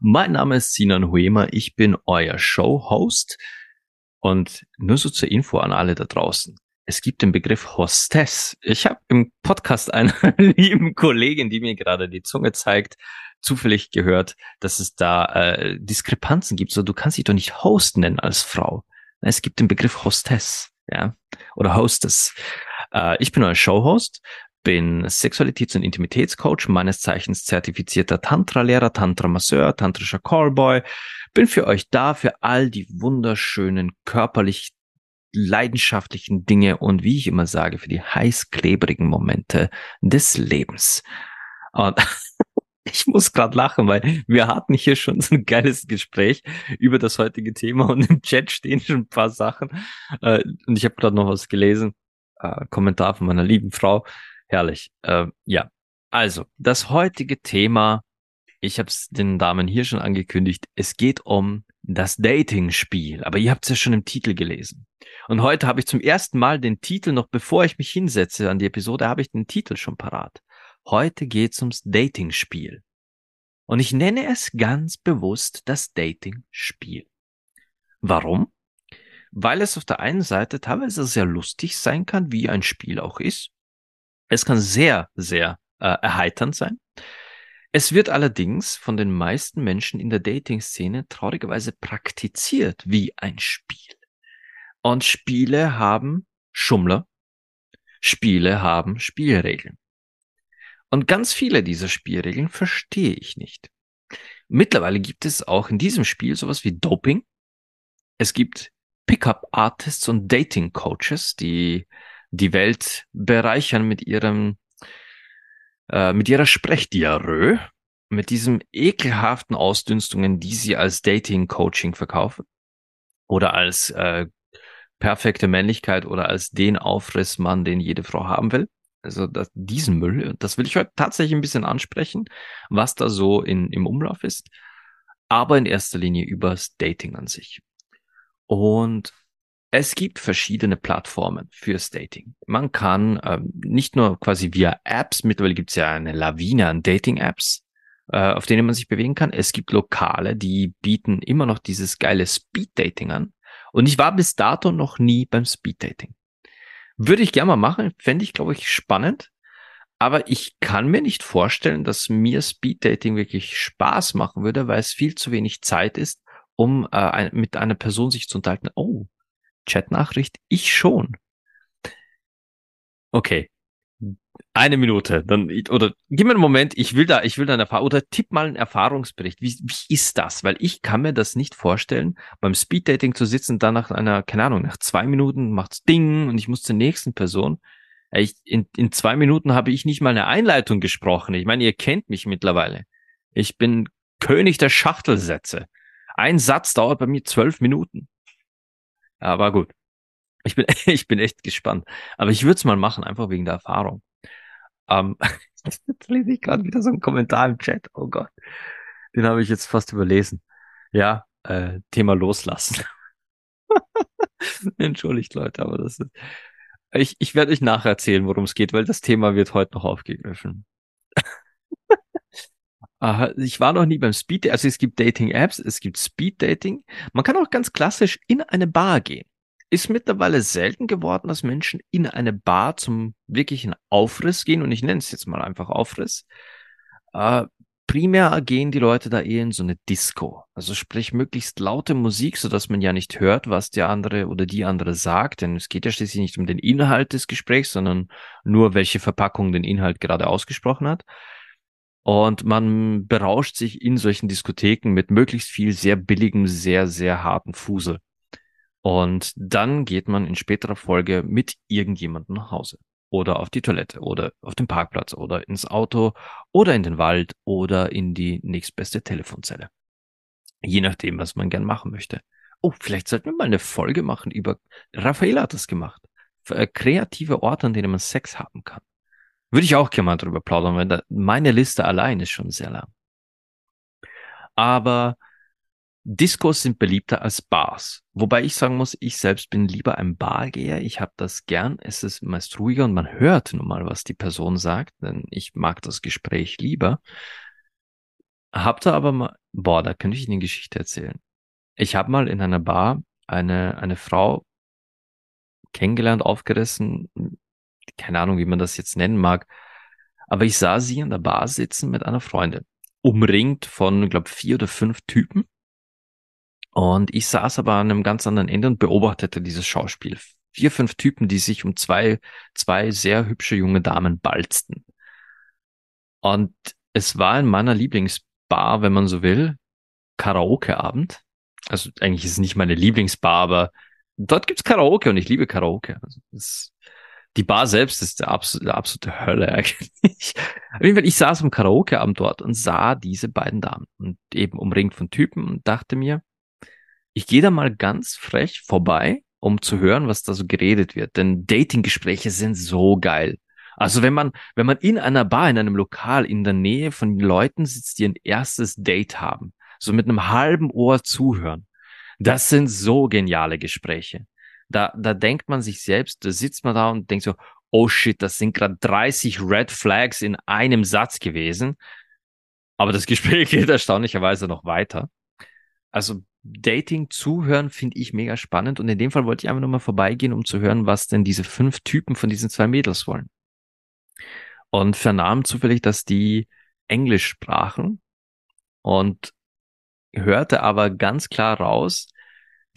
Mein Name ist Sinan Huema, ich bin euer Show-Host und nur so zur Info an alle da draußen. Es gibt den Begriff Hostess. Ich habe im Podcast einer lieben Kollegin, die mir gerade die Zunge zeigt, zufällig gehört, dass es da äh, Diskrepanzen gibt. So, du kannst dich doch nicht Host nennen als Frau. Es gibt den Begriff Hostess, ja, oder Hostess. Äh, ich bin euer Showhost, bin Sexualitäts- und Intimitätscoach, meines Zeichens zertifizierter Tantra-Lehrer, Tantra-Masseur, tantrischer Callboy. Bin für euch da, für all die wunderschönen, körperlich leidenschaftlichen Dinge und wie ich immer sage, für die heißklebrigen Momente des Lebens. Und ich muss gerade lachen, weil wir hatten hier schon so ein geiles Gespräch über das heutige Thema und im Chat stehen schon ein paar Sachen. Äh, und ich habe gerade noch was gelesen äh, Kommentar von meiner lieben Frau. Herrlich. Äh, ja, also das heutige Thema, ich habe es den Damen hier schon angekündigt, es geht um das Dating-Spiel. Aber ihr habt es ja schon im Titel gelesen. Und heute habe ich zum ersten Mal den Titel, noch bevor ich mich hinsetze an die Episode, habe ich den Titel schon parat. Heute geht's ums Dating-Spiel. Und ich nenne es ganz bewusst das Dating-Spiel. Warum? weil es auf der einen Seite teilweise sehr lustig sein kann, wie ein Spiel auch ist. Es kann sehr, sehr äh, erheiternd sein. Es wird allerdings von den meisten Menschen in der Dating-Szene traurigerweise praktiziert wie ein Spiel. Und Spiele haben Schummler. Spiele haben Spielregeln. Und ganz viele dieser Spielregeln verstehe ich nicht. Mittlerweile gibt es auch in diesem Spiel sowas wie Doping. Es gibt Pickup-Artists und Dating-Coaches, die die Welt bereichern mit ihrem, äh, mit ihrer Sprechdiarrhoe, mit diesem ekelhaften Ausdünstungen, die sie als Dating-Coaching verkaufen oder als äh, perfekte Männlichkeit oder als den Aufrissmann, den jede Frau haben will. Also das, diesen Müll, das will ich heute tatsächlich ein bisschen ansprechen, was da so in, im Umlauf ist, aber in erster Linie übers Dating an sich. Und es gibt verschiedene Plattformen fürs Dating. Man kann ähm, nicht nur quasi via Apps, mittlerweile gibt es ja eine Lawine an Dating-Apps, äh, auf denen man sich bewegen kann. Es gibt Lokale, die bieten immer noch dieses geile Speed-Dating an. Und ich war bis dato noch nie beim Speed-Dating. Würde ich gerne mal machen, fände ich, glaube ich, spannend. Aber ich kann mir nicht vorstellen, dass mir Speed-Dating wirklich Spaß machen würde, weil es viel zu wenig Zeit ist, um äh, mit einer Person sich zu unterhalten. Oh, Chatnachricht, ich schon. Okay. Eine Minute, dann, oder gib mir einen Moment, ich will da, ich will da eine Erfahrung, oder tipp mal einen Erfahrungsbericht. Wie, wie ist das? Weil ich kann mir das nicht vorstellen, beim Speeddating zu sitzen, dann nach einer, keine Ahnung, nach zwei Minuten macht's Ding und ich muss zur nächsten Person. Ich, in, in zwei Minuten habe ich nicht mal eine Einleitung gesprochen. Ich meine, ihr kennt mich mittlerweile. Ich bin König der Schachtelsätze. Ein Satz dauert bei mir zwölf Minuten. Aber gut. Ich bin, ich bin echt gespannt. Aber ich würde es mal machen, einfach wegen der Erfahrung. Ähm, jetzt lese ich gerade wieder so einen Kommentar im Chat. Oh Gott. Den habe ich jetzt fast überlesen. Ja, äh, Thema loslassen. Entschuldigt, Leute, aber das ist. Ich, ich werde euch nachher erzählen, worum es geht, weil das Thema wird heute noch aufgegriffen. Aha, ich war noch nie beim Speed, also es gibt Dating-Apps, es gibt Speed-Dating. Man kann auch ganz klassisch in eine Bar gehen. Ist mittlerweile selten geworden, dass Menschen in eine Bar zum wirklichen Aufriss gehen und ich nenne es jetzt mal einfach Aufriss. Äh, primär gehen die Leute da eher in so eine Disco. Also sprich möglichst laute Musik, so dass man ja nicht hört, was der andere oder die andere sagt, denn es geht ja schließlich nicht um den Inhalt des Gesprächs, sondern nur welche Verpackung den Inhalt gerade ausgesprochen hat. Und man berauscht sich in solchen Diskotheken mit möglichst viel sehr billigem, sehr, sehr harten Fusel. Und dann geht man in späterer Folge mit irgendjemandem nach Hause oder auf die Toilette oder auf den Parkplatz oder ins Auto oder in den Wald oder in die nächstbeste Telefonzelle. Je nachdem, was man gern machen möchte. Oh, vielleicht sollten wir mal eine Folge machen über, Raffaella hat das gemacht. Äh, kreative Orte, an denen man Sex haben kann. Würde ich auch gerne mal drüber plaudern, weil da, meine Liste allein ist schon sehr lang. Aber Discos sind beliebter als Bars. Wobei ich sagen muss, ich selbst bin lieber ein Bargeher. Ich habe das gern. Es ist meist ruhiger und man hört nun mal, was die Person sagt, denn ich mag das Gespräch lieber. Habt ihr aber mal, boah, da könnte ich Ihnen eine Geschichte erzählen. Ich habe mal in einer Bar eine, eine Frau kennengelernt, aufgerissen. Keine Ahnung, wie man das jetzt nennen mag. Aber ich sah sie in der Bar sitzen mit einer Freundin. Umringt von, glaube vier oder fünf Typen und ich saß aber an einem ganz anderen Ende und beobachtete dieses Schauspiel. Vier, fünf Typen, die sich um zwei, zwei sehr hübsche junge Damen balzten. Und es war in meiner Lieblingsbar, wenn man so will, Karaoke-Abend. Also eigentlich ist es nicht meine Lieblingsbar, aber dort gibt's Karaoke und ich liebe Karaoke. Also das, die Bar selbst ist der absolute, absolute Hölle eigentlich. Auf jeden Fall, ich saß am Karaoke-Abend dort und sah diese beiden Damen und eben umringt von Typen und dachte mir, ich gehe da mal ganz frech vorbei, um zu hören, was da so geredet wird. Denn Datinggespräche sind so geil. Also wenn man, wenn man in einer Bar, in einem Lokal in der Nähe von Leuten sitzt, die ein erstes Date haben, so mit einem halben Ohr zuhören, das sind so geniale Gespräche. Da, da denkt man sich selbst, da sitzt man da und denkt so, oh shit, das sind gerade 30 Red Flags in einem Satz gewesen. Aber das Gespräch geht erstaunlicherweise noch weiter. Also Dating zuhören finde ich mega spannend und in dem Fall wollte ich einfach nur mal vorbeigehen, um zu hören, was denn diese fünf Typen von diesen zwei Mädels wollen. Und vernahm zufällig, dass die Englisch sprachen und hörte aber ganz klar raus,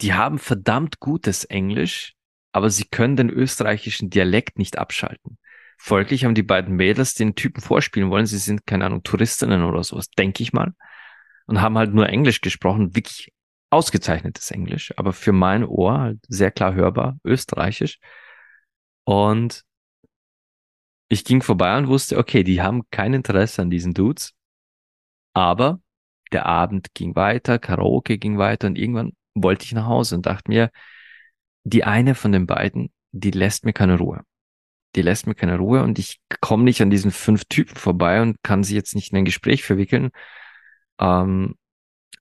die haben verdammt gutes Englisch, aber sie können den österreichischen Dialekt nicht abschalten. Folglich haben die beiden Mädels den Typen vorspielen wollen, sie sind, keine Ahnung, Touristinnen oder sowas, denke ich mal. Und haben halt nur Englisch gesprochen, wirklich ausgezeichnetes Englisch, aber für mein Ohr halt sehr klar hörbar, österreichisch. Und ich ging vorbei und wusste, okay, die haben kein Interesse an diesen Dudes. Aber der Abend ging weiter, Karaoke ging weiter und irgendwann wollte ich nach Hause und dachte mir, die eine von den beiden, die lässt mir keine Ruhe. Die lässt mir keine Ruhe und ich komme nicht an diesen fünf Typen vorbei und kann sie jetzt nicht in ein Gespräch verwickeln. Ähm,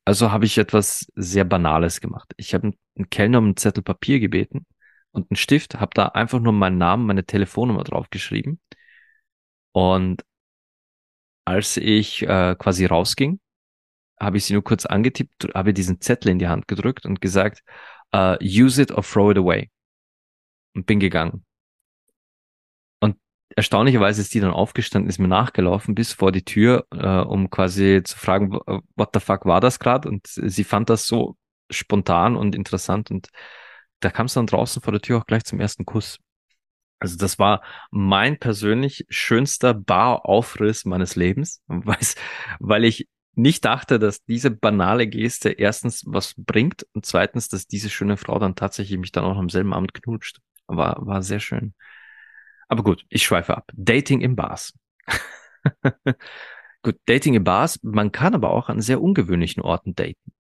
also habe ich etwas sehr Banales gemacht. Ich habe einen Kellner um einen Zettel Papier gebeten und einen Stift, habe da einfach nur meinen Namen, meine Telefonnummer draufgeschrieben. Und als ich äh, quasi rausging, habe ich sie nur kurz angetippt, habe diesen Zettel in die Hand gedrückt und gesagt, uh, use it or throw it away. Und bin gegangen erstaunlicherweise ist die dann aufgestanden, ist mir nachgelaufen bis vor die Tür, äh, um quasi zu fragen, what the fuck war das gerade? Und sie fand das so spontan und interessant und da kam es dann draußen vor der Tür auch gleich zum ersten Kuss. Also das war mein persönlich schönster Baraufriss meines Lebens, weil ich nicht dachte, dass diese banale Geste erstens was bringt und zweitens, dass diese schöne Frau dann tatsächlich mich dann auch am selben Abend knutscht. War, war sehr schön. Aber gut, ich schweife ab. Dating in Bars. gut, Dating in Bars. Man kann aber auch an sehr ungewöhnlichen Orten daten.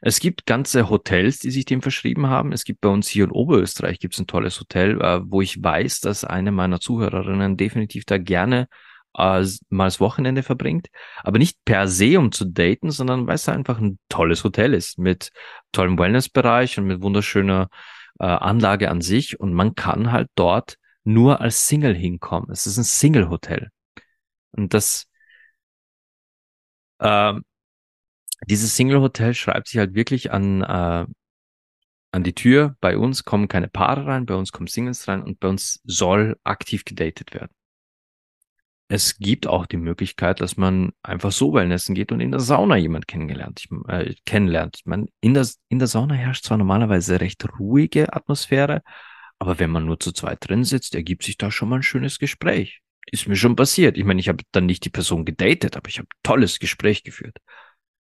Es gibt ganze Hotels, die sich dem verschrieben haben. Es gibt bei uns hier in Oberösterreich gibt's ein tolles Hotel, äh, wo ich weiß, dass eine meiner Zuhörerinnen definitiv da gerne äh, mal das Wochenende verbringt. Aber nicht per se, um zu daten, sondern weil es einfach ein tolles Hotel ist mit tollem Wellnessbereich und mit wunderschöner äh, Anlage an sich. Und man kann halt dort nur als Single hinkommen. Es ist ein Single-Hotel. Und das, äh, dieses Single-Hotel schreibt sich halt wirklich an, äh, an die Tür. Bei uns kommen keine Paare rein, bei uns kommen Singles rein und bei uns soll aktiv gedatet werden. Es gibt auch die Möglichkeit, dass man einfach so Wellnessen geht und in der Sauna jemand kennengelernt, ich, äh, kennenlernt. Meine, in der, in der Sauna herrscht zwar normalerweise recht ruhige Atmosphäre, aber wenn man nur zu zweit drin sitzt, ergibt sich da schon mal ein schönes Gespräch. Ist mir schon passiert. Ich meine, ich habe dann nicht die Person gedatet, aber ich habe tolles Gespräch geführt.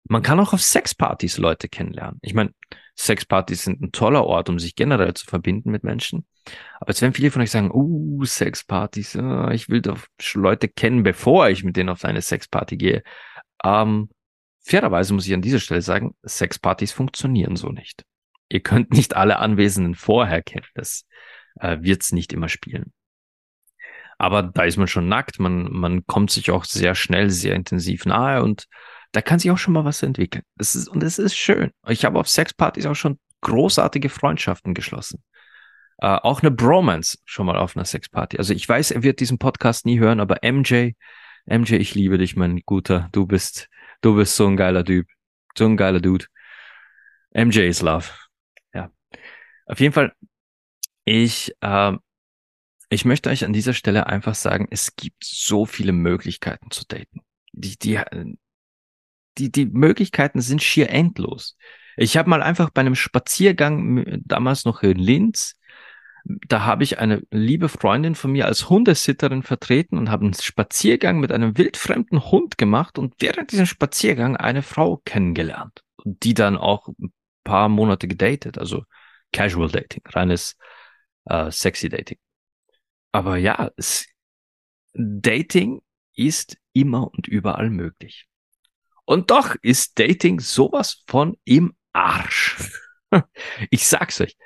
Man kann auch auf Sexpartys Leute kennenlernen. Ich meine, Sexpartys sind ein toller Ort, um sich generell zu verbinden mit Menschen. Aber jetzt werden viele von euch sagen, uh, Sexpartys, uh, ich will doch Leute kennen, bevor ich mit denen auf eine Sexparty gehe. Ähm, fairerweise muss ich an dieser Stelle sagen, Sexpartys funktionieren so nicht Ihr könnt nicht alle Anwesenden vorher kennen. Das äh, wird's nicht immer spielen. Aber da ist man schon nackt, man, man kommt sich auch sehr schnell, sehr intensiv nahe und da kann sich auch schon mal was entwickeln. Das ist, und es ist schön. Ich habe auf Sexpartys auch schon großartige Freundschaften geschlossen. Äh, auch eine Bromance schon mal auf einer Sexparty. Also ich weiß, er wird diesen Podcast nie hören, aber MJ, MJ, ich liebe dich, mein Guter. Du bist, du bist so ein geiler Typ. So ein geiler Dude. MJ is love. Ja. Auf jeden Fall, ich, äh, ich möchte euch an dieser Stelle einfach sagen, es gibt so viele Möglichkeiten zu daten. Die, die, die, die Möglichkeiten sind schier endlos. Ich habe mal einfach bei einem Spaziergang damals noch in Linz, da habe ich eine liebe Freundin von mir als Hundesitterin vertreten und habe einen Spaziergang mit einem wildfremden Hund gemacht und während diesem Spaziergang eine Frau kennengelernt, die dann auch ein paar Monate gedatet, also Casual Dating, reines äh, Sexy Dating. Aber ja, es, Dating ist immer und überall möglich. Und doch ist Dating sowas von im Arsch. Ich sag's euch.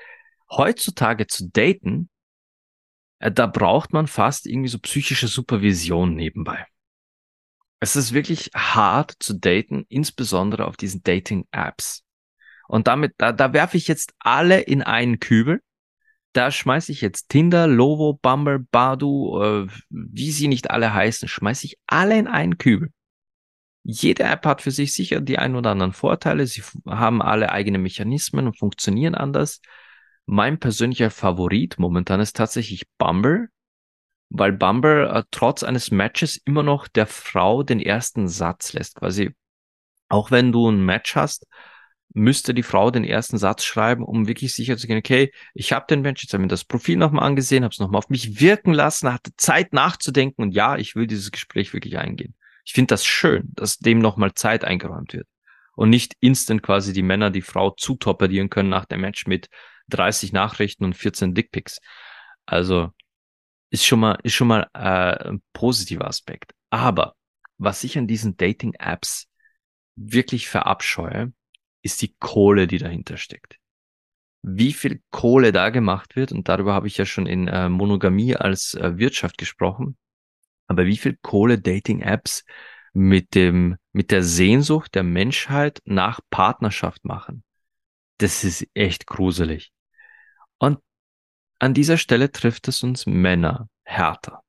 Heutzutage zu daten, äh, da braucht man fast irgendwie so psychische Supervision nebenbei. Es ist wirklich hart zu daten, insbesondere auf diesen Dating-Apps. Und damit, da, da werfe ich jetzt alle in einen Kübel. Da schmeiße ich jetzt Tinder, Lovo, Bumble, Badu, äh, wie sie nicht alle heißen, schmeiße ich alle in einen Kübel. Jede App hat für sich sicher die ein oder anderen Vorteile. Sie haben alle eigene Mechanismen und funktionieren anders. Mein persönlicher Favorit momentan ist tatsächlich Bumble, weil Bumble äh, trotz eines Matches immer noch der Frau den ersten Satz lässt. Quasi, auch wenn du ein Match hast, müsste die Frau den ersten Satz schreiben, um wirklich sicher zu gehen, okay, ich habe den Mensch, jetzt habe ich mir das Profil nochmal angesehen, habe es nochmal auf mich wirken lassen, hatte Zeit nachzudenken und ja, ich will dieses Gespräch wirklich eingehen. Ich finde das schön, dass dem nochmal Zeit eingeräumt wird. Und nicht instant quasi die Männer die Frau zutorpedieren können nach dem Match mit 30 Nachrichten und 14 Dickpics. Also ist schon mal, ist schon mal äh, ein positiver Aspekt. Aber was ich an diesen Dating-Apps wirklich verabscheue, ist die Kohle, die dahinter steckt. Wie viel Kohle da gemacht wird, und darüber habe ich ja schon in äh, Monogamie als äh, Wirtschaft gesprochen, aber wie viel Kohle Dating-Apps mit dem, mit der Sehnsucht der Menschheit nach Partnerschaft machen. Das ist echt gruselig. Und an dieser Stelle trifft es uns Männer härter.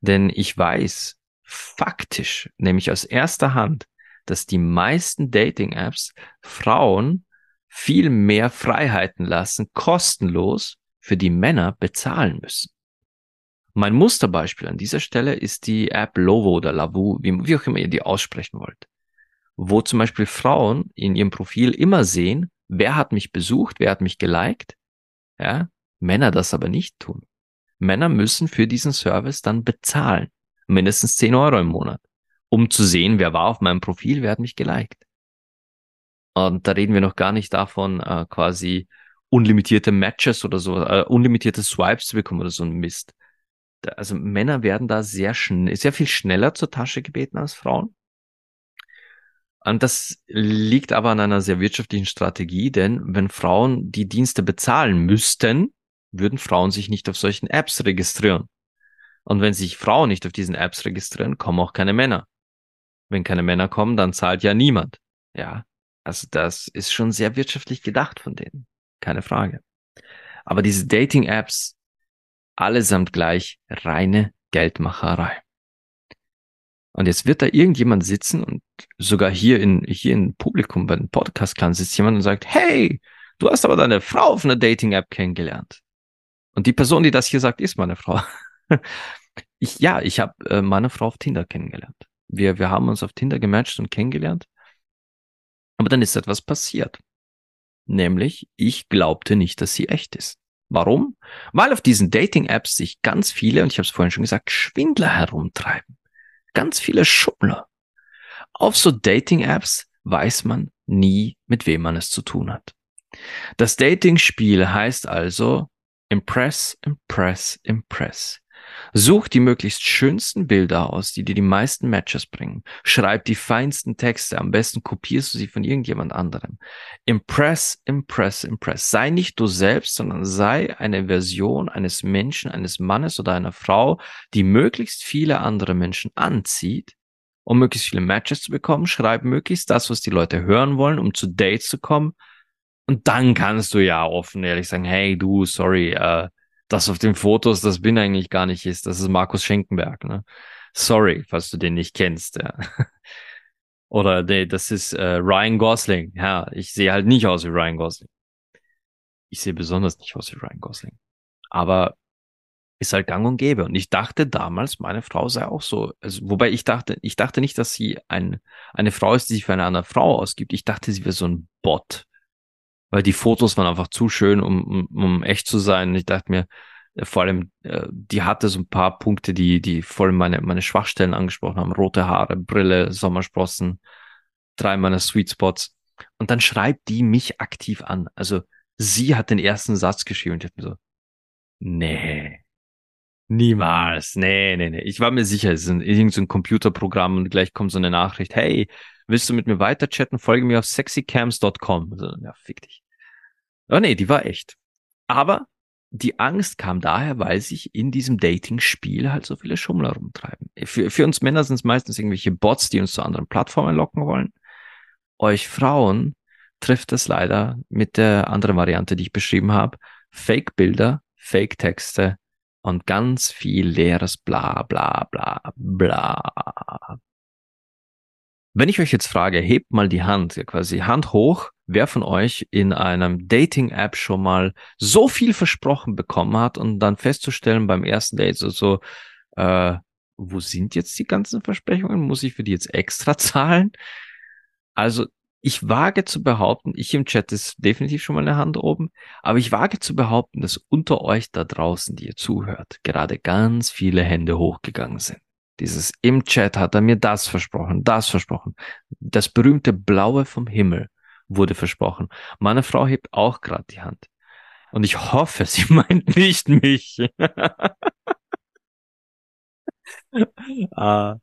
Denn ich weiß faktisch, nämlich aus erster Hand, dass die meisten Dating-Apps Frauen viel mehr Freiheiten lassen, kostenlos, für die Männer bezahlen müssen. Mein Musterbeispiel an dieser Stelle ist die App Lovo oder Lavu, wie, wie auch immer ihr die aussprechen wollt. Wo zum Beispiel Frauen in ihrem Profil immer sehen, wer hat mich besucht, wer hat mich geliked. Ja, Männer das aber nicht tun. Männer müssen für diesen Service dann bezahlen. Mindestens 10 Euro im Monat. Um zu sehen, wer war auf meinem Profil, wer hat mich geliked. Und da reden wir noch gar nicht davon, äh, quasi unlimitierte Matches oder so, äh, unlimitierte Swipes zu bekommen oder so ein Mist also Männer werden da sehr schnell, sehr viel schneller zur Tasche gebeten als Frauen. Und das liegt aber an einer sehr wirtschaftlichen Strategie, denn wenn Frauen die Dienste bezahlen müssten, würden Frauen sich nicht auf solchen Apps registrieren. Und wenn sich Frauen nicht auf diesen Apps registrieren, kommen auch keine Männer. Wenn keine Männer kommen, dann zahlt ja niemand. Ja, also das ist schon sehr wirtschaftlich gedacht von denen. Keine Frage. Aber diese Dating-Apps allesamt gleich reine Geldmacherei. Und jetzt wird da irgendjemand sitzen und sogar hier in, hier im Publikum bei den podcast sitzt jemand und sagt, hey, du hast aber deine Frau auf einer Dating-App kennengelernt. Und die Person, die das hier sagt, ist meine Frau. ich, ja, ich habe äh, meine Frau auf Tinder kennengelernt. Wir, wir haben uns auf Tinder gematcht und kennengelernt. Aber dann ist etwas passiert. Nämlich, ich glaubte nicht, dass sie echt ist. Warum? Weil auf diesen Dating-Apps sich ganz viele, und ich habe es vorhin schon gesagt, Schwindler herumtreiben. Ganz viele Schummler. Auf so Dating-Apps weiß man nie, mit wem man es zu tun hat. Das Dating-Spiel heißt also Impress, Impress, Impress. Such die möglichst schönsten Bilder aus, die dir die meisten Matches bringen. Schreib die feinsten Texte. Am besten kopierst du sie von irgendjemand anderem. Impress, impress, impress. Sei nicht du selbst, sondern sei eine Version eines Menschen, eines Mannes oder einer Frau, die möglichst viele andere Menschen anzieht, um möglichst viele Matches zu bekommen. Schreib möglichst das, was die Leute hören wollen, um zu Dates zu kommen. Und dann kannst du ja offen ehrlich sagen, hey du, sorry, äh, das auf den Fotos, das bin eigentlich gar nicht ist. Das ist Markus Schenkenberg. Ne? Sorry, falls du den nicht kennst. Ja. Oder nee, das ist äh, Ryan Gosling. Ja, ich sehe halt nicht aus wie Ryan Gosling. Ich sehe besonders nicht aus wie Ryan Gosling. Aber ist halt gang und gäbe. Und ich dachte damals, meine Frau sei auch so. Also, wobei ich dachte, ich dachte nicht, dass sie ein, eine Frau ist, die sich für eine andere Frau ausgibt. Ich dachte, sie wäre so ein Bot weil die Fotos waren einfach zu schön, um, um, um echt zu sein. Ich dachte mir, äh, vor allem, äh, die hatte so ein paar Punkte, die, die voll meine, meine Schwachstellen angesprochen haben. Rote Haare, Brille, Sommersprossen, drei meiner Sweet Spots. Und dann schreibt die mich aktiv an. Also sie hat den ersten Satz geschrieben und ich dachte mir so, nee, niemals, nee, nee, nee. Ich war mir sicher, es ist ein, irgendein so Computerprogramm und gleich kommt so eine Nachricht, hey, Willst du mit mir weiter chatten? Folge mir auf sexycams.com. Also, ja, fick dich. Oh nee, die war echt. Aber die Angst kam daher, weil sich in diesem Dating-Spiel halt so viele Schummler rumtreiben. Für, für uns Männer sind es meistens irgendwelche Bots, die uns zu anderen Plattformen locken wollen. Euch Frauen trifft es leider mit der anderen Variante, die ich beschrieben habe. Fake-Bilder, Fake-Texte und ganz viel leeres Bla bla bla bla. Wenn ich euch jetzt frage, hebt mal die Hand, quasi Hand hoch, wer von euch in einem Dating-App schon mal so viel versprochen bekommen hat und dann festzustellen beim ersten Date so, so äh, wo sind jetzt die ganzen Versprechungen? Muss ich für die jetzt extra zahlen? Also ich wage zu behaupten, ich im Chat ist definitiv schon mal eine Hand oben, aber ich wage zu behaupten, dass unter euch da draußen, die ihr zuhört, gerade ganz viele Hände hochgegangen sind. Dieses im Chat hat er mir das versprochen, das versprochen. Das berühmte Blaue vom Himmel wurde versprochen. Meine Frau hebt auch gerade die Hand. Und ich hoffe, sie meint nicht mich. uh,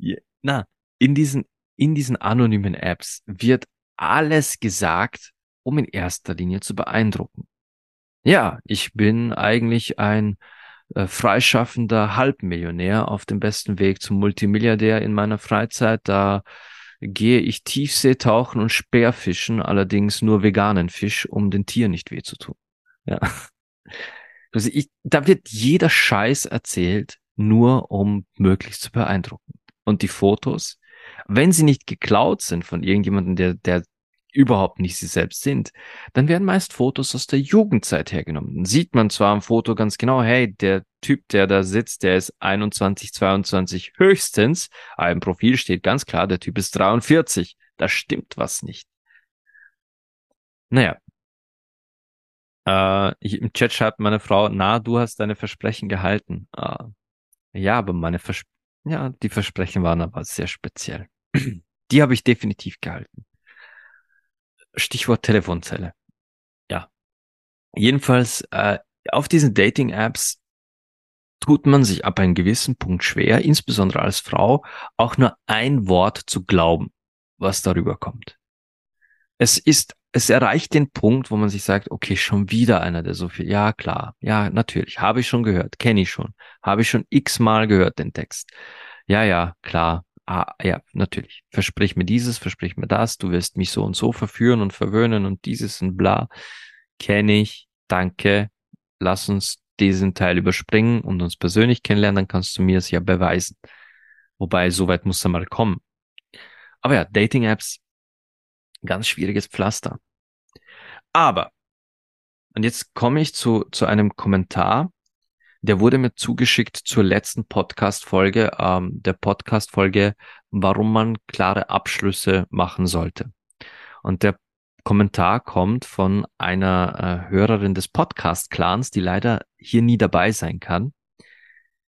yeah. Na, in diesen, in diesen anonymen Apps wird alles gesagt, um in erster Linie zu beeindrucken. Ja, ich bin eigentlich ein äh, freischaffender Halbmillionär auf dem besten Weg zum Multimilliardär in meiner Freizeit. Da gehe ich Tiefseetauchen und Speerfischen, allerdings nur veganen Fisch, um den Tieren nicht weh zu tun. Ja. Also ich, da wird jeder Scheiß erzählt, nur um möglichst zu beeindrucken. Und die Fotos, wenn sie nicht geklaut sind von irgendjemandem, der, der überhaupt nicht sie selbst sind, dann werden meist Fotos aus der Jugendzeit hergenommen. Dann sieht man zwar am Foto ganz genau, hey, der Typ, der da sitzt, der ist 21, 22 höchstens, aber im Profil steht ganz klar, der Typ ist 43. Da stimmt was nicht. Naja. Äh, Im Chat schreibt meine Frau, na, du hast deine Versprechen gehalten. Äh, ja, aber meine Vers ja, die Versprechen waren aber sehr speziell. die habe ich definitiv gehalten. Stichwort Telefonzelle. Ja. Jedenfalls, äh, auf diesen Dating-Apps tut man sich ab einem gewissen Punkt schwer, insbesondere als Frau, auch nur ein Wort zu glauben, was darüber kommt. Es ist, es erreicht den Punkt, wo man sich sagt, okay, schon wieder einer, der so viel, ja klar, ja, natürlich, habe ich schon gehört, kenne ich schon, habe ich schon x-mal gehört, den Text. Ja, ja, klar, ah, ja, natürlich, versprich mir dieses, versprich mir das, du wirst mich so und so verführen und verwöhnen und dieses und bla. Kenne ich, danke, lass uns diesen Teil überspringen und uns persönlich kennenlernen, dann kannst du mir es ja beweisen. Wobei, soweit muss er mal kommen. Aber ja, Dating-Apps, ganz schwieriges Pflaster. Aber, und jetzt komme ich zu, zu einem Kommentar, der wurde mir zugeschickt zur letzten Podcast-Folge, ähm, der Podcast-Folge, warum man klare Abschlüsse machen sollte. Und der Kommentar kommt von einer äh, Hörerin des Podcast-Clans, die leider hier nie dabei sein kann.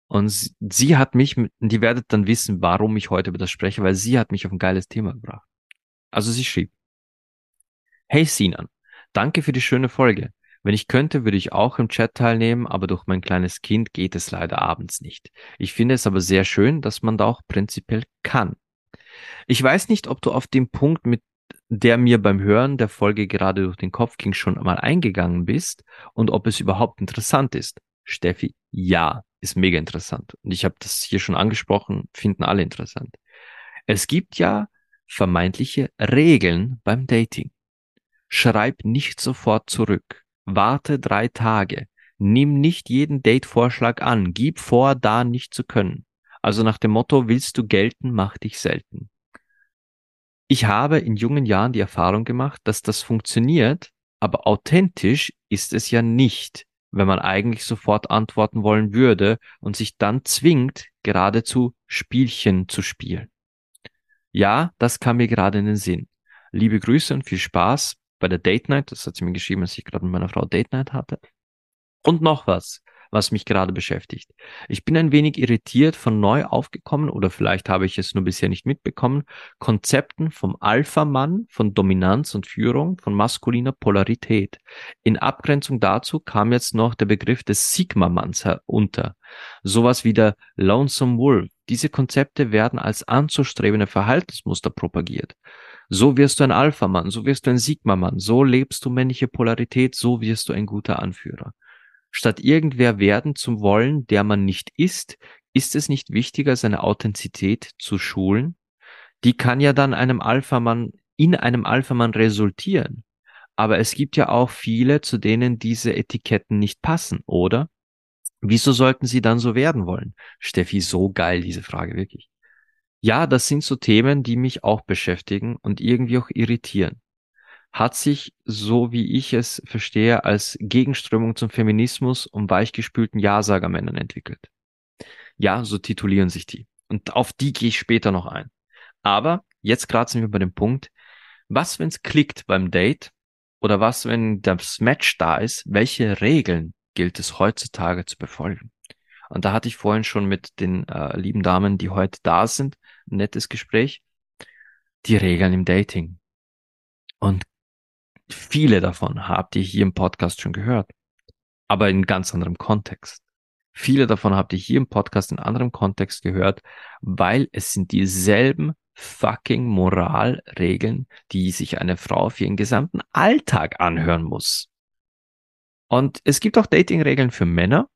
Und sie, sie hat mich, die werdet dann wissen, warum ich heute über das spreche, weil sie hat mich auf ein geiles Thema gebracht. Also sie schrieb, Hey Sinan, danke für die schöne Folge. Wenn ich könnte, würde ich auch im Chat teilnehmen, aber durch mein kleines Kind geht es leider abends nicht. Ich finde es aber sehr schön, dass man da auch prinzipiell kann. Ich weiß nicht, ob du auf den Punkt, mit der mir beim Hören der Folge gerade durch den Kopf ging, schon mal eingegangen bist und ob es überhaupt interessant ist. Steffi, ja, ist mega interessant. Und ich habe das hier schon angesprochen, finden alle interessant. Es gibt ja vermeintliche Regeln beim Dating. Schreib nicht sofort zurück. Warte drei Tage. Nimm nicht jeden Date-Vorschlag an. Gib vor, da nicht zu können. Also nach dem Motto, willst du gelten, mach dich selten. Ich habe in jungen Jahren die Erfahrung gemacht, dass das funktioniert, aber authentisch ist es ja nicht, wenn man eigentlich sofort antworten wollen würde und sich dann zwingt, geradezu Spielchen zu spielen. Ja, das kam mir gerade in den Sinn. Liebe Grüße und viel Spaß bei der Date Night. Das hat sie mir geschrieben, als ich gerade mit meiner Frau Date Night hatte. Und noch was, was mich gerade beschäftigt. Ich bin ein wenig irritiert von neu aufgekommen, oder vielleicht habe ich es nur bisher nicht mitbekommen, Konzepten vom Alpha-Mann, von Dominanz und Führung, von maskuliner Polarität. In Abgrenzung dazu kam jetzt noch der Begriff des Sigma-Manns herunter. Sowas wie der Lonesome Wolf. Diese Konzepte werden als anzustrebende Verhaltensmuster propagiert. So wirst du ein Alpha-Mann, so wirst du ein Sigma-Mann, so lebst du männliche Polarität, so wirst du ein guter Anführer. Statt irgendwer werden zu wollen, der man nicht ist, ist es nicht wichtiger, seine Authentizität zu schulen? Die kann ja dann einem Alpha-Mann, in einem Alpha-Mann resultieren. Aber es gibt ja auch viele, zu denen diese Etiketten nicht passen, oder? Wieso sollten sie dann so werden wollen? Steffi, so geil, diese Frage, wirklich. Ja, das sind so Themen, die mich auch beschäftigen und irgendwie auch irritieren. Hat sich, so wie ich es verstehe, als Gegenströmung zum Feminismus um weichgespülten Ja-Sager-Männern entwickelt. Ja, so titulieren sich die. Und auf die gehe ich später noch ein. Aber jetzt sind wir bei dem Punkt, was, wenn es klickt beim Date? Oder was, wenn das Match da ist? Welche Regeln gilt es heutzutage zu befolgen? Und da hatte ich vorhin schon mit den äh, lieben Damen, die heute da sind, nettes Gespräch. Die Regeln im Dating. Und viele davon habt ihr hier im Podcast schon gehört. Aber in ganz anderem Kontext. Viele davon habt ihr hier im Podcast in anderem Kontext gehört, weil es sind dieselben fucking Moralregeln, die sich eine Frau für ihren gesamten Alltag anhören muss. Und es gibt auch Datingregeln für Männer,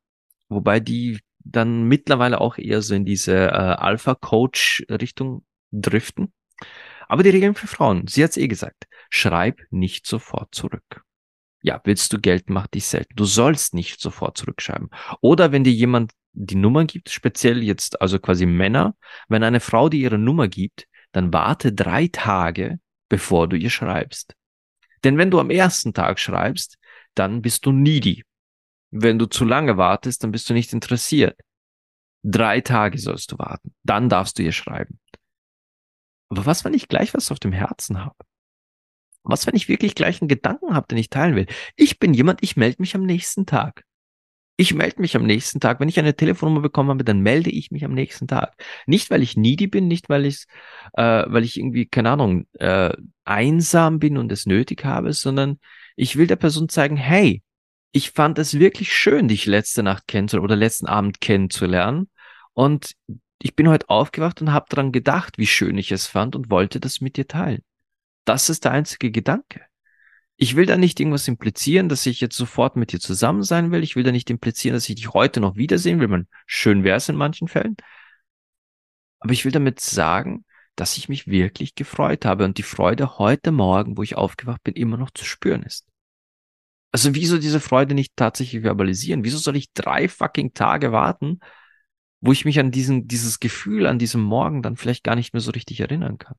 wobei die dann mittlerweile auch eher so in diese äh, Alpha-Coach-Richtung driften. Aber die Regeln für Frauen, sie hat's eh gesagt, schreib nicht sofort zurück. Ja, willst du Geld, mach dich selten. Du sollst nicht sofort zurückschreiben. Oder wenn dir jemand die Nummer gibt, speziell jetzt also quasi Männer, wenn eine Frau dir ihre Nummer gibt, dann warte drei Tage, bevor du ihr schreibst. Denn wenn du am ersten Tag schreibst, dann bist du needy. Wenn du zu lange wartest, dann bist du nicht interessiert. Drei Tage sollst du warten. Dann darfst du ihr schreiben. Aber was, wenn ich gleich was auf dem Herzen habe? Was, wenn ich wirklich gleich einen Gedanken habe, den ich teilen will? Ich bin jemand, ich melde mich am nächsten Tag. Ich melde mich am nächsten Tag. Wenn ich eine Telefonnummer bekommen habe, dann melde ich mich am nächsten Tag. Nicht, weil ich needy bin, nicht, weil ich, äh, weil ich irgendwie, keine Ahnung, äh, einsam bin und es nötig habe, sondern ich will der Person zeigen, hey, ich fand es wirklich schön, dich letzte Nacht kennenzulernen oder letzten Abend kennenzulernen. Und ich bin heute aufgewacht und habe daran gedacht, wie schön ich es fand und wollte das mit dir teilen. Das ist der einzige Gedanke. Ich will da nicht irgendwas implizieren, dass ich jetzt sofort mit dir zusammen sein will. Ich will da nicht implizieren, dass ich dich heute noch wiedersehen will. Man, schön wäre es in manchen Fällen. Aber ich will damit sagen, dass ich mich wirklich gefreut habe und die Freude heute Morgen, wo ich aufgewacht bin, immer noch zu spüren ist. Also wieso diese Freude nicht tatsächlich verbalisieren? Wieso soll ich drei fucking Tage warten, wo ich mich an diesen, dieses Gefühl an diesem Morgen dann vielleicht gar nicht mehr so richtig erinnern kann?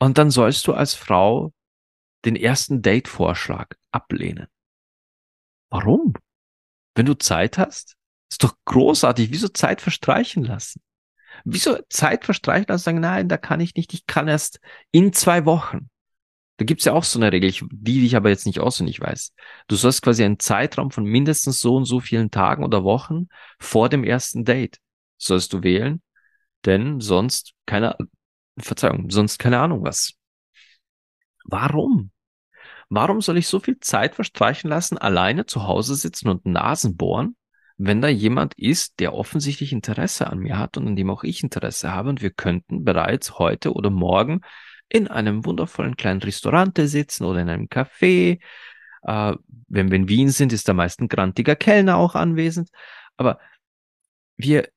Und dann sollst du als Frau den ersten Date-Vorschlag ablehnen. Warum? Wenn du Zeit hast? Ist doch großartig. Wieso Zeit verstreichen lassen? Wieso Zeit verstreichen lassen? Sagen, nein, da kann ich nicht. Ich kann erst in zwei Wochen. Da gibt's ja auch so eine Regel, die ich aber jetzt nicht auswendig weiß. Du sollst quasi einen Zeitraum von mindestens so und so vielen Tagen oder Wochen vor dem ersten Date sollst du wählen, denn sonst keine, Verzeihung, sonst keine Ahnung was. Warum? Warum soll ich so viel Zeit verstreichen lassen, alleine zu Hause sitzen und Nasen bohren, wenn da jemand ist, der offensichtlich Interesse an mir hat und an dem auch ich Interesse habe und wir könnten bereits heute oder morgen in einem wundervollen kleinen Restaurant sitzen oder in einem Café. Äh, wenn wir in Wien sind, ist da meist ein grantiger Kellner auch anwesend. Aber wir,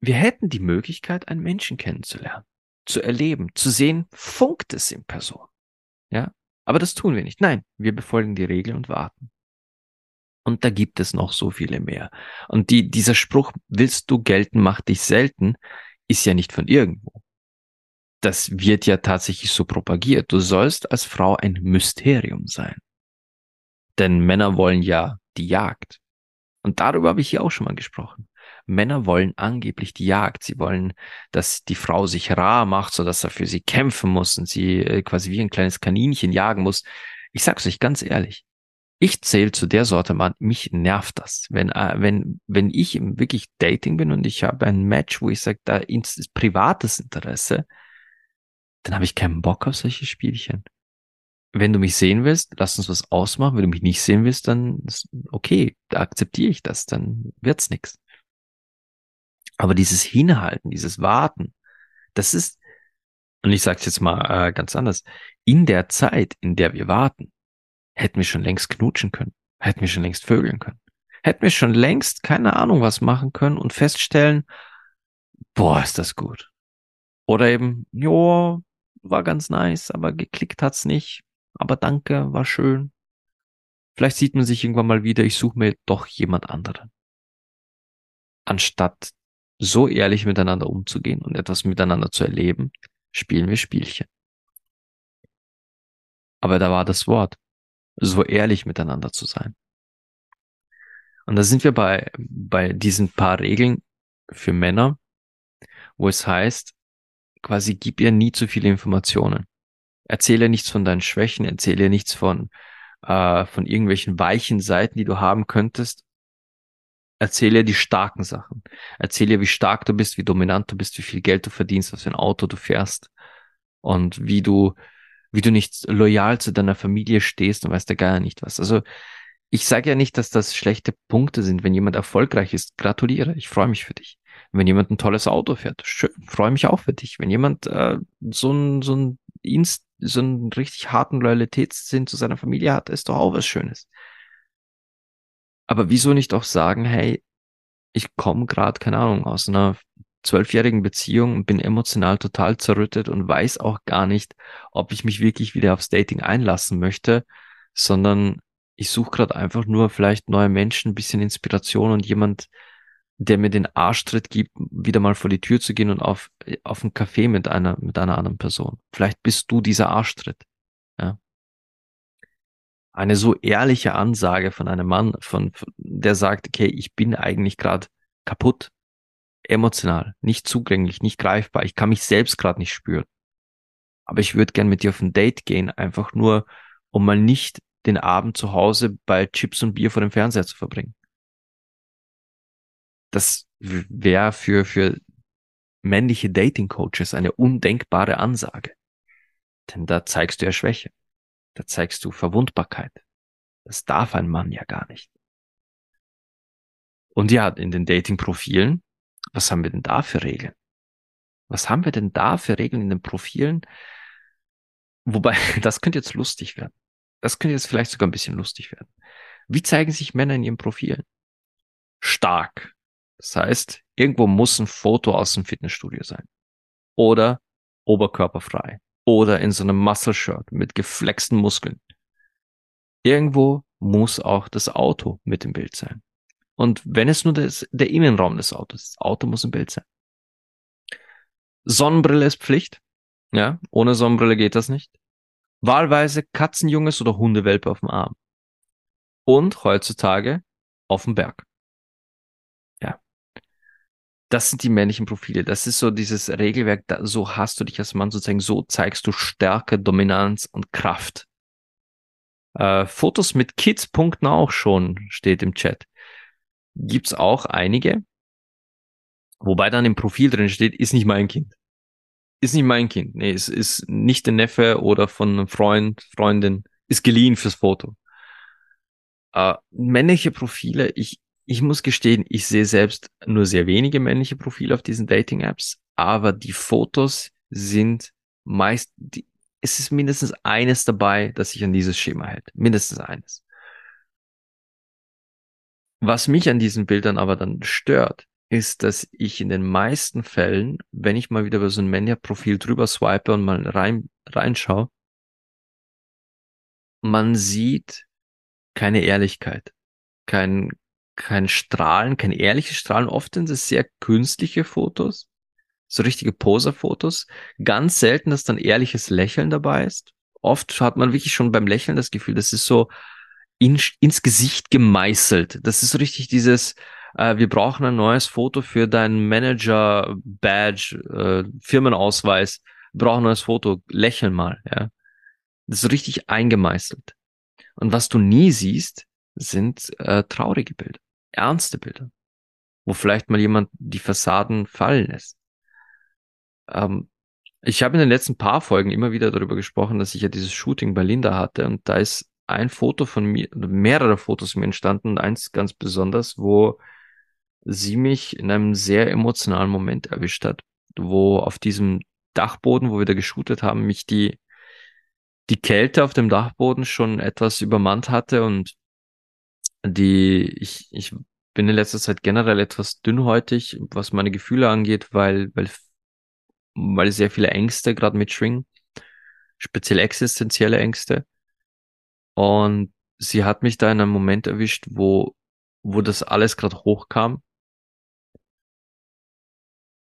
wir hätten die Möglichkeit, einen Menschen kennenzulernen, zu erleben, zu sehen, funkt es in Person. Ja, aber das tun wir nicht. Nein, wir befolgen die Regeln und warten. Und da gibt es noch so viele mehr. Und die, dieser Spruch, willst du gelten, mach dich selten, ist ja nicht von irgendwo. Das wird ja tatsächlich so propagiert. Du sollst als Frau ein Mysterium sein. Denn Männer wollen ja die Jagd. Und darüber habe ich hier auch schon mal gesprochen. Männer wollen angeblich die Jagd. Sie wollen, dass die Frau sich rar macht, so dass er für sie kämpfen muss und sie äh, quasi wie ein kleines Kaninchen jagen muss. Ich sag's euch ganz ehrlich. Ich zähle zu der Sorte Mann, mich nervt das. Wenn, äh, wenn, wenn ich wirklich Dating bin und ich habe ein Match, wo ich sage, da ist privates Interesse, dann habe ich keinen Bock auf solche Spielchen. Wenn du mich sehen willst, lass uns was ausmachen. Wenn du mich nicht sehen willst, dann okay, da akzeptiere ich das, dann wird's nix. Aber dieses Hinhalten, dieses Warten, das ist, und ich sage es jetzt mal äh, ganz anders, in der Zeit, in der wir warten, hätten wir schon längst knutschen können, hätten wir schon längst vögeln können, hätten wir schon längst keine Ahnung was machen können und feststellen, boah, ist das gut. Oder eben, jo, war ganz nice, aber geklickt hat's nicht, aber danke, war schön. Vielleicht sieht man sich irgendwann mal wieder, ich suche mir doch jemand anderen. Anstatt so ehrlich miteinander umzugehen und etwas miteinander zu erleben, spielen wir Spielchen. Aber da war das Wort, so ehrlich miteinander zu sein. Und da sind wir bei, bei diesen paar Regeln für Männer, wo es heißt, quasi gib ihr nie zu viele Informationen. Erzähle nichts von deinen Schwächen, erzähle nichts von, äh, von irgendwelchen weichen Seiten, die du haben könntest, erzähle die starken Sachen. Erzähle, wie stark du bist, wie dominant du bist, wie viel Geld du verdienst, was für ein Auto du fährst und wie du, wie du nicht loyal zu deiner Familie stehst und weißt der gar nicht was. Also ich sage ja nicht, dass das schlechte Punkte sind. Wenn jemand erfolgreich ist, gratuliere. Ich freue mich für dich. Wenn jemand ein tolles Auto fährt, freue mich auch für dich. Wenn jemand äh, so ein so ein Inst, so einen richtig harten Loyalitätssinn zu seiner Familie hat, ist doch auch was Schönes. Aber wieso nicht auch sagen, hey, ich komme gerade, keine Ahnung, aus einer zwölfjährigen Beziehung und bin emotional total zerrüttet und weiß auch gar nicht, ob ich mich wirklich wieder aufs Dating einlassen möchte, sondern ich suche gerade einfach nur vielleicht neue Menschen, bisschen Inspiration und jemand, der mir den Arschtritt gibt, wieder mal vor die Tür zu gehen und auf, auf einen Café mit einer, mit einer anderen Person. Vielleicht bist du dieser Arschtritt. Ja eine so ehrliche Ansage von einem Mann, von, der sagt, okay, ich bin eigentlich gerade kaputt, emotional, nicht zugänglich, nicht greifbar, ich kann mich selbst gerade nicht spüren. Aber ich würde gern mit dir auf ein Date gehen, einfach nur, um mal nicht den Abend zu Hause bei Chips und Bier vor dem Fernseher zu verbringen. Das wäre für, für männliche Dating Coaches eine undenkbare Ansage. Denn da zeigst du ja Schwäche. Da zeigst du Verwundbarkeit. Das darf ein Mann ja gar nicht. Und ja, in den Dating-Profilen, was haben wir denn da für Regeln? Was haben wir denn da für Regeln in den Profilen? Wobei, das könnte jetzt lustig werden. Das könnte jetzt vielleicht sogar ein bisschen lustig werden. Wie zeigen sich Männer in ihren Profilen? Stark. Das heißt, irgendwo muss ein Foto aus dem Fitnessstudio sein. Oder oberkörperfrei oder in so einem Muscle-Shirt mit geflexten Muskeln. Irgendwo muss auch das Auto mit im Bild sein. Und wenn es nur das, der Innenraum des Autos ist, das Auto muss im Bild sein. Sonnenbrille ist Pflicht. Ja, ohne Sonnenbrille geht das nicht. Wahlweise Katzenjunges oder Hundewelpe auf dem Arm. Und heutzutage auf dem Berg das sind die männlichen Profile. Das ist so dieses Regelwerk, da, so hast du dich als Mann sozusagen, so zeigst du Stärke, Dominanz und Kraft. Äh, Fotos mit Kids punkten auch schon, steht im Chat. Gibt's auch einige, wobei dann im Profil drin steht, ist nicht mein Kind. Ist nicht mein Kind. Nee, es ist nicht der Neffe oder von einem Freund, Freundin. ist geliehen fürs Foto. Äh, männliche Profile, ich, ich muss gestehen, ich sehe selbst nur sehr wenige männliche Profile auf diesen Dating-Apps, aber die Fotos sind meist, die, es ist mindestens eines dabei, das sich an dieses Schema hält. Mindestens eines. Was mich an diesen Bildern aber dann stört, ist, dass ich in den meisten Fällen, wenn ich mal wieder über so ein Mania-Profil drüber swipe und mal rein, reinschaue, man sieht keine Ehrlichkeit, kein, kein Strahlen, kein ehrliches Strahlen. Oft sind es sehr künstliche Fotos, so richtige Poser-Fotos. Ganz selten, dass dann ehrliches Lächeln dabei ist. Oft hat man wirklich schon beim Lächeln das Gefühl, das ist so in, ins Gesicht gemeißelt. Das ist so richtig dieses, äh, wir brauchen ein neues Foto für deinen Manager-Badge, äh, Firmenausweis. Wir brauchen ein neues Foto. Lächeln mal, ja. Das ist so richtig eingemeißelt. Und was du nie siehst, sind äh, traurige Bilder, ernste Bilder, wo vielleicht mal jemand die Fassaden fallen lässt. Ähm, ich habe in den letzten paar Folgen immer wieder darüber gesprochen, dass ich ja dieses Shooting bei Linda hatte und da ist ein Foto von mir, mehrere Fotos mir entstanden eins ganz besonders, wo sie mich in einem sehr emotionalen Moment erwischt hat, wo auf diesem Dachboden, wo wir da geshootet haben, mich die die Kälte auf dem Dachboden schon etwas übermannt hatte und die, ich, ich bin in letzter Zeit generell etwas dünnhäutig, was meine Gefühle angeht, weil, weil, weil sehr viele Ängste gerade mitschwingen, speziell existenzielle Ängste. Und sie hat mich da in einem Moment erwischt, wo, wo das alles gerade hochkam.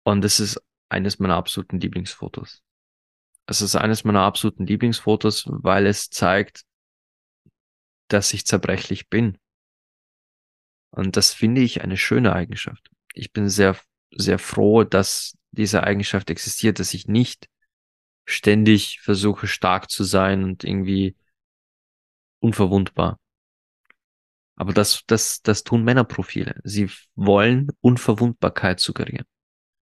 Und das ist eines meiner absoluten Lieblingsfotos. Es ist eines meiner absoluten Lieblingsfotos, weil es zeigt, dass ich zerbrechlich bin. Und das finde ich eine schöne Eigenschaft. Ich bin sehr, sehr froh, dass diese Eigenschaft existiert, dass ich nicht ständig versuche stark zu sein und irgendwie unverwundbar. Aber das, das, das tun Männerprofile. Sie wollen Unverwundbarkeit suggerieren.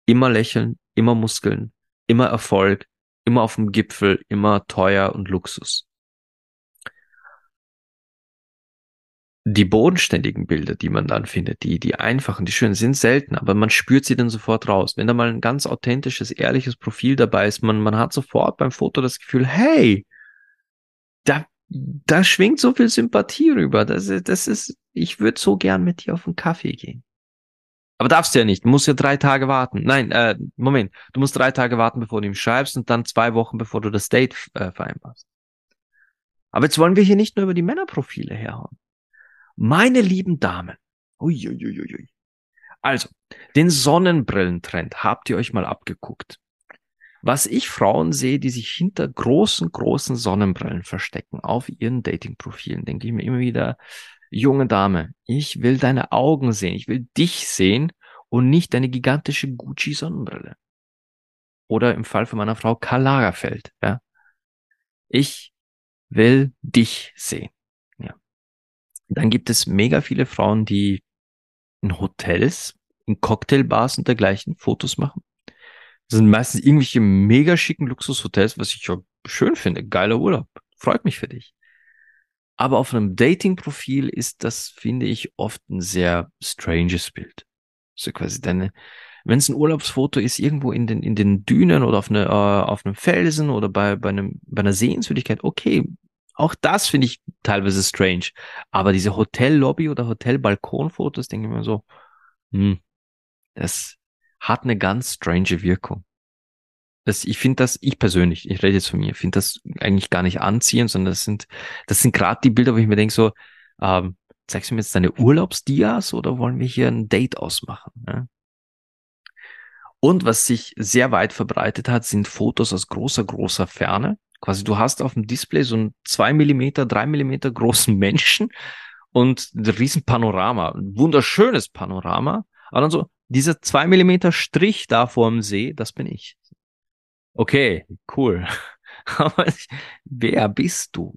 Immer lächeln, immer Muskeln, immer Erfolg, immer auf dem Gipfel, immer teuer und Luxus. Die bodenständigen Bilder, die man dann findet, die, die einfachen, die schönen, sind selten, aber man spürt sie dann sofort raus. Wenn da mal ein ganz authentisches, ehrliches Profil dabei ist, man, man hat sofort beim Foto das Gefühl, hey, da, da schwingt so viel Sympathie rüber. Das, das ist, ich würde so gern mit dir auf einen Kaffee gehen. Aber darfst du ja nicht. Du musst ja drei Tage warten. Nein, äh, Moment. Du musst drei Tage warten, bevor du ihm schreibst und dann zwei Wochen, bevor du das Date äh, vereinbarst. Aber jetzt wollen wir hier nicht nur über die Männerprofile herhauen. Meine lieben Damen. Uiuiuiui. Also, den Sonnenbrillentrend habt ihr euch mal abgeguckt. Was ich Frauen sehe, die sich hinter großen, großen Sonnenbrillen verstecken auf ihren Datingprofilen, denke ich mir immer wieder, junge Dame, ich will deine Augen sehen, ich will dich sehen und nicht deine gigantische Gucci-Sonnenbrille. Oder im Fall von meiner Frau Karl Lagerfeld, ja. Ich will dich sehen. Dann gibt es mega viele Frauen, die in Hotels, in Cocktailbars und dergleichen Fotos machen. Das sind meistens irgendwelche mega schicken Luxushotels, was ich ja schön finde. Geiler Urlaub. Freut mich für dich. Aber auf einem Dating-Profil ist das, finde ich, oft ein sehr stranges Bild. So quasi deine, wenn es ein Urlaubsfoto ist, irgendwo in den, in den Dünen oder auf, eine, äh, auf einem Felsen oder bei, bei, einem, bei einer Sehenswürdigkeit, okay, auch das finde ich teilweise strange. Aber diese Hotellobby oder Hotelbalkonfotos, denke ich mir so, hm, das hat eine ganz strange Wirkung. Das, ich finde das, ich persönlich, ich rede jetzt von mir, finde das eigentlich gar nicht anziehend, sondern das sind, das sind gerade die Bilder, wo ich mir denke so, ähm, zeigst du mir jetzt deine Urlaubsdias oder wollen wir hier ein Date ausmachen? Ja? Und was sich sehr weit verbreitet hat, sind Fotos aus großer, großer Ferne. Quasi du hast auf dem Display so einen zwei Millimeter, drei Millimeter großen Menschen und ein riesen Panorama, ein wunderschönes Panorama. Aber dann so, dieser zwei Millimeter Strich da vor dem See, das bin ich. Okay, cool. Aber wer bist du?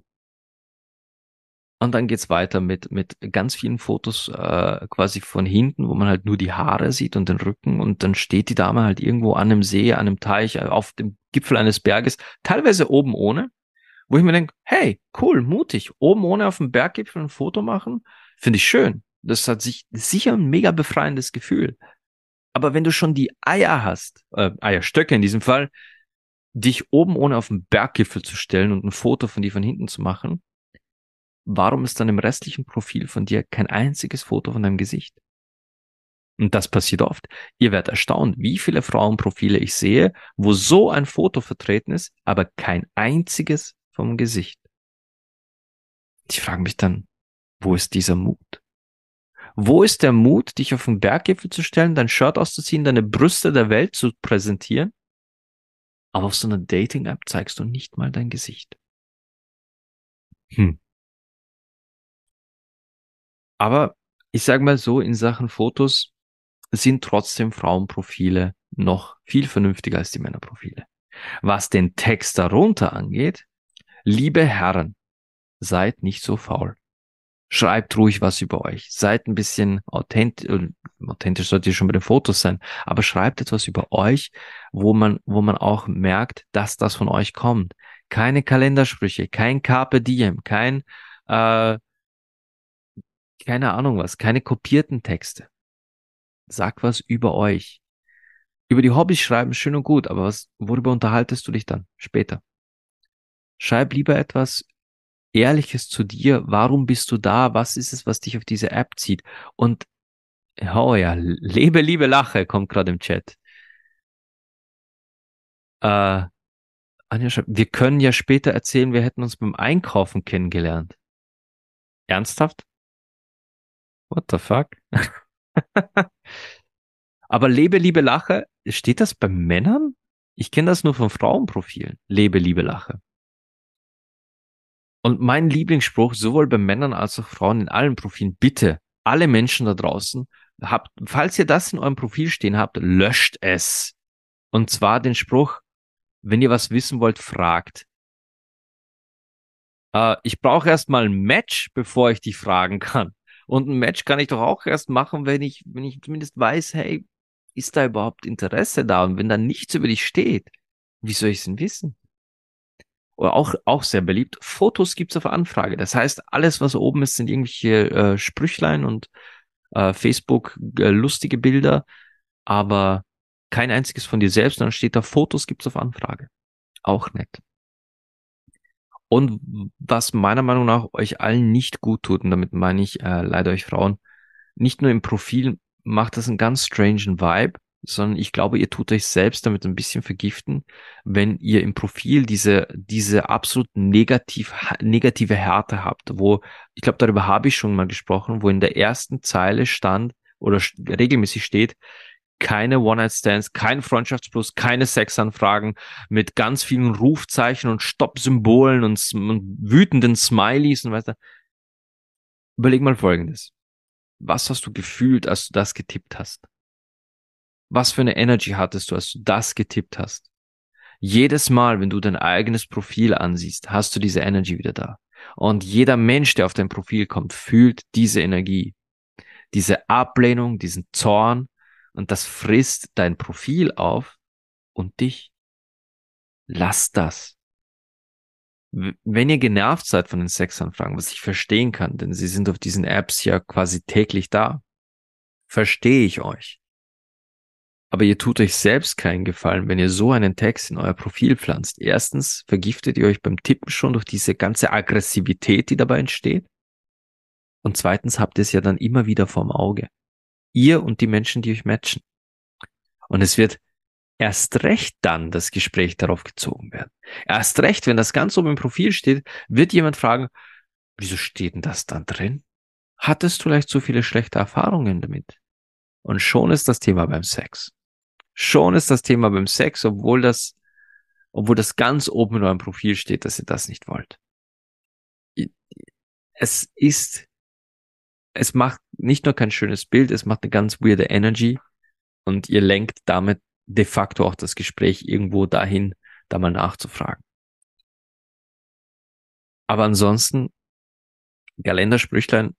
Und dann geht's weiter mit, mit ganz vielen Fotos äh, quasi von hinten, wo man halt nur die Haare sieht und den Rücken und dann steht die Dame halt irgendwo an einem See, an einem Teich, äh, auf dem Gipfel eines Berges, teilweise oben ohne wo ich mir denke, hey, cool, mutig, oben ohne auf dem Berggipfel ein Foto machen, finde ich schön. Das hat sich sicher ein mega befreiendes Gefühl. Aber wenn du schon die Eier hast, äh, Eierstöcke in diesem Fall, dich oben ohne auf den Berggipfel zu stellen und ein Foto von dir von hinten zu machen, warum ist dann im restlichen Profil von dir kein einziges Foto von deinem Gesicht? Und das passiert oft. Ihr werdet erstaunt, wie viele Frauenprofile ich sehe, wo so ein Foto vertreten ist, aber kein einziges vom Gesicht. Ich frage mich dann, wo ist dieser Mut? Wo ist der Mut, dich auf den Berggipfel zu stellen, dein Shirt auszuziehen, deine Brüste der Welt zu präsentieren? Aber auf so einer Dating-App zeigst du nicht mal dein Gesicht. Hm. Aber ich sage mal so, in Sachen Fotos sind trotzdem Frauenprofile noch viel vernünftiger als die Männerprofile. Was den Text darunter angeht, liebe Herren, seid nicht so faul. Schreibt ruhig was über euch. Seid ein bisschen authentisch, äh, authentisch sollte ihr schon bei den Fotos sein, aber schreibt etwas über euch, wo man, wo man auch merkt, dass das von euch kommt. Keine Kalendersprüche, kein Carpe Diem, kein, äh, keine Ahnung was, keine kopierten Texte. Sag was über euch. Über die Hobbys schreiben, schön und gut, aber was, worüber unterhaltest du dich dann später? Schreib lieber etwas Ehrliches zu dir. Warum bist du da? Was ist es, was dich auf diese App zieht? Und oh ja, lebe, liebe, lache, kommt gerade im Chat. Äh, Anja schreibt, wir können ja später erzählen, wir hätten uns beim Einkaufen kennengelernt. Ernsthaft? What the fuck? Aber lebe, liebe, lache, steht das bei Männern? Ich kenne das nur von Frauenprofilen. Lebe, liebe, lache. Und mein Lieblingsspruch, sowohl bei Männern als auch Frauen in allen Profilen, bitte, alle Menschen da draußen, habt, falls ihr das in eurem Profil stehen habt, löscht es. Und zwar den Spruch, wenn ihr was wissen wollt, fragt. Äh, ich brauche erstmal ein Match, bevor ich dich fragen kann. Und ein Match kann ich doch auch erst machen, wenn ich, wenn ich zumindest weiß, hey, ist da überhaupt Interesse da? Und wenn da nichts über dich steht, wie soll ich es denn wissen? oder auch, auch sehr beliebt, Fotos gibt's auf Anfrage. Das heißt, alles, was oben ist, sind irgendwelche äh, Sprüchlein und äh, Facebook äh, lustige Bilder, aber kein einziges von dir selbst, dann steht da Fotos gibt's auf Anfrage. Auch nett. Und was meiner Meinung nach euch allen nicht gut tut, und damit meine ich äh, leider euch Frauen, nicht nur im Profil macht das einen ganz strangen Vibe, sondern ich glaube, ihr tut euch selbst damit ein bisschen vergiften, wenn ihr im Profil diese, diese absolut negativ, negative Härte habt, wo, ich glaube, darüber habe ich schon mal gesprochen, wo in der ersten Zeile stand oder regelmäßig steht, keine One-Night-Stands, kein Freundschaftsplus, keine Sexanfragen mit ganz vielen Rufzeichen und Stopp-Symbolen und, und wütenden Smileys und weiter. Überleg mal Folgendes. Was hast du gefühlt, als du das getippt hast? Was für eine Energy hattest du, als du das getippt hast? Jedes Mal, wenn du dein eigenes Profil ansiehst, hast du diese Energy wieder da. Und jeder Mensch, der auf dein Profil kommt, fühlt diese Energie. Diese Ablehnung, diesen Zorn. Und das frisst dein Profil auf und dich. Lass das. Wenn ihr genervt seid von den Sexanfragen, was ich verstehen kann, denn sie sind auf diesen Apps ja quasi täglich da, verstehe ich euch. Aber ihr tut euch selbst keinen Gefallen, wenn ihr so einen Text in euer Profil pflanzt. Erstens vergiftet ihr euch beim Tippen schon durch diese ganze Aggressivität, die dabei entsteht. Und zweitens habt ihr es ja dann immer wieder vorm Auge. Ihr und die Menschen, die euch matchen. Und es wird erst recht dann das Gespräch darauf gezogen werden. Erst recht, wenn das ganz oben im Profil steht, wird jemand fragen, wieso steht denn das dann drin? Hattest du vielleicht so viele schlechte Erfahrungen damit? Und schon ist das Thema beim Sex. Schon ist das Thema beim Sex, obwohl das, obwohl das ganz oben in eurem Profil steht, dass ihr das nicht wollt. Es ist, es macht nicht nur kein schönes Bild, es macht eine ganz weirde Energy und ihr lenkt damit de facto auch das Gespräch irgendwo dahin, da mal nachzufragen. Aber ansonsten, Kalendersprüchlein,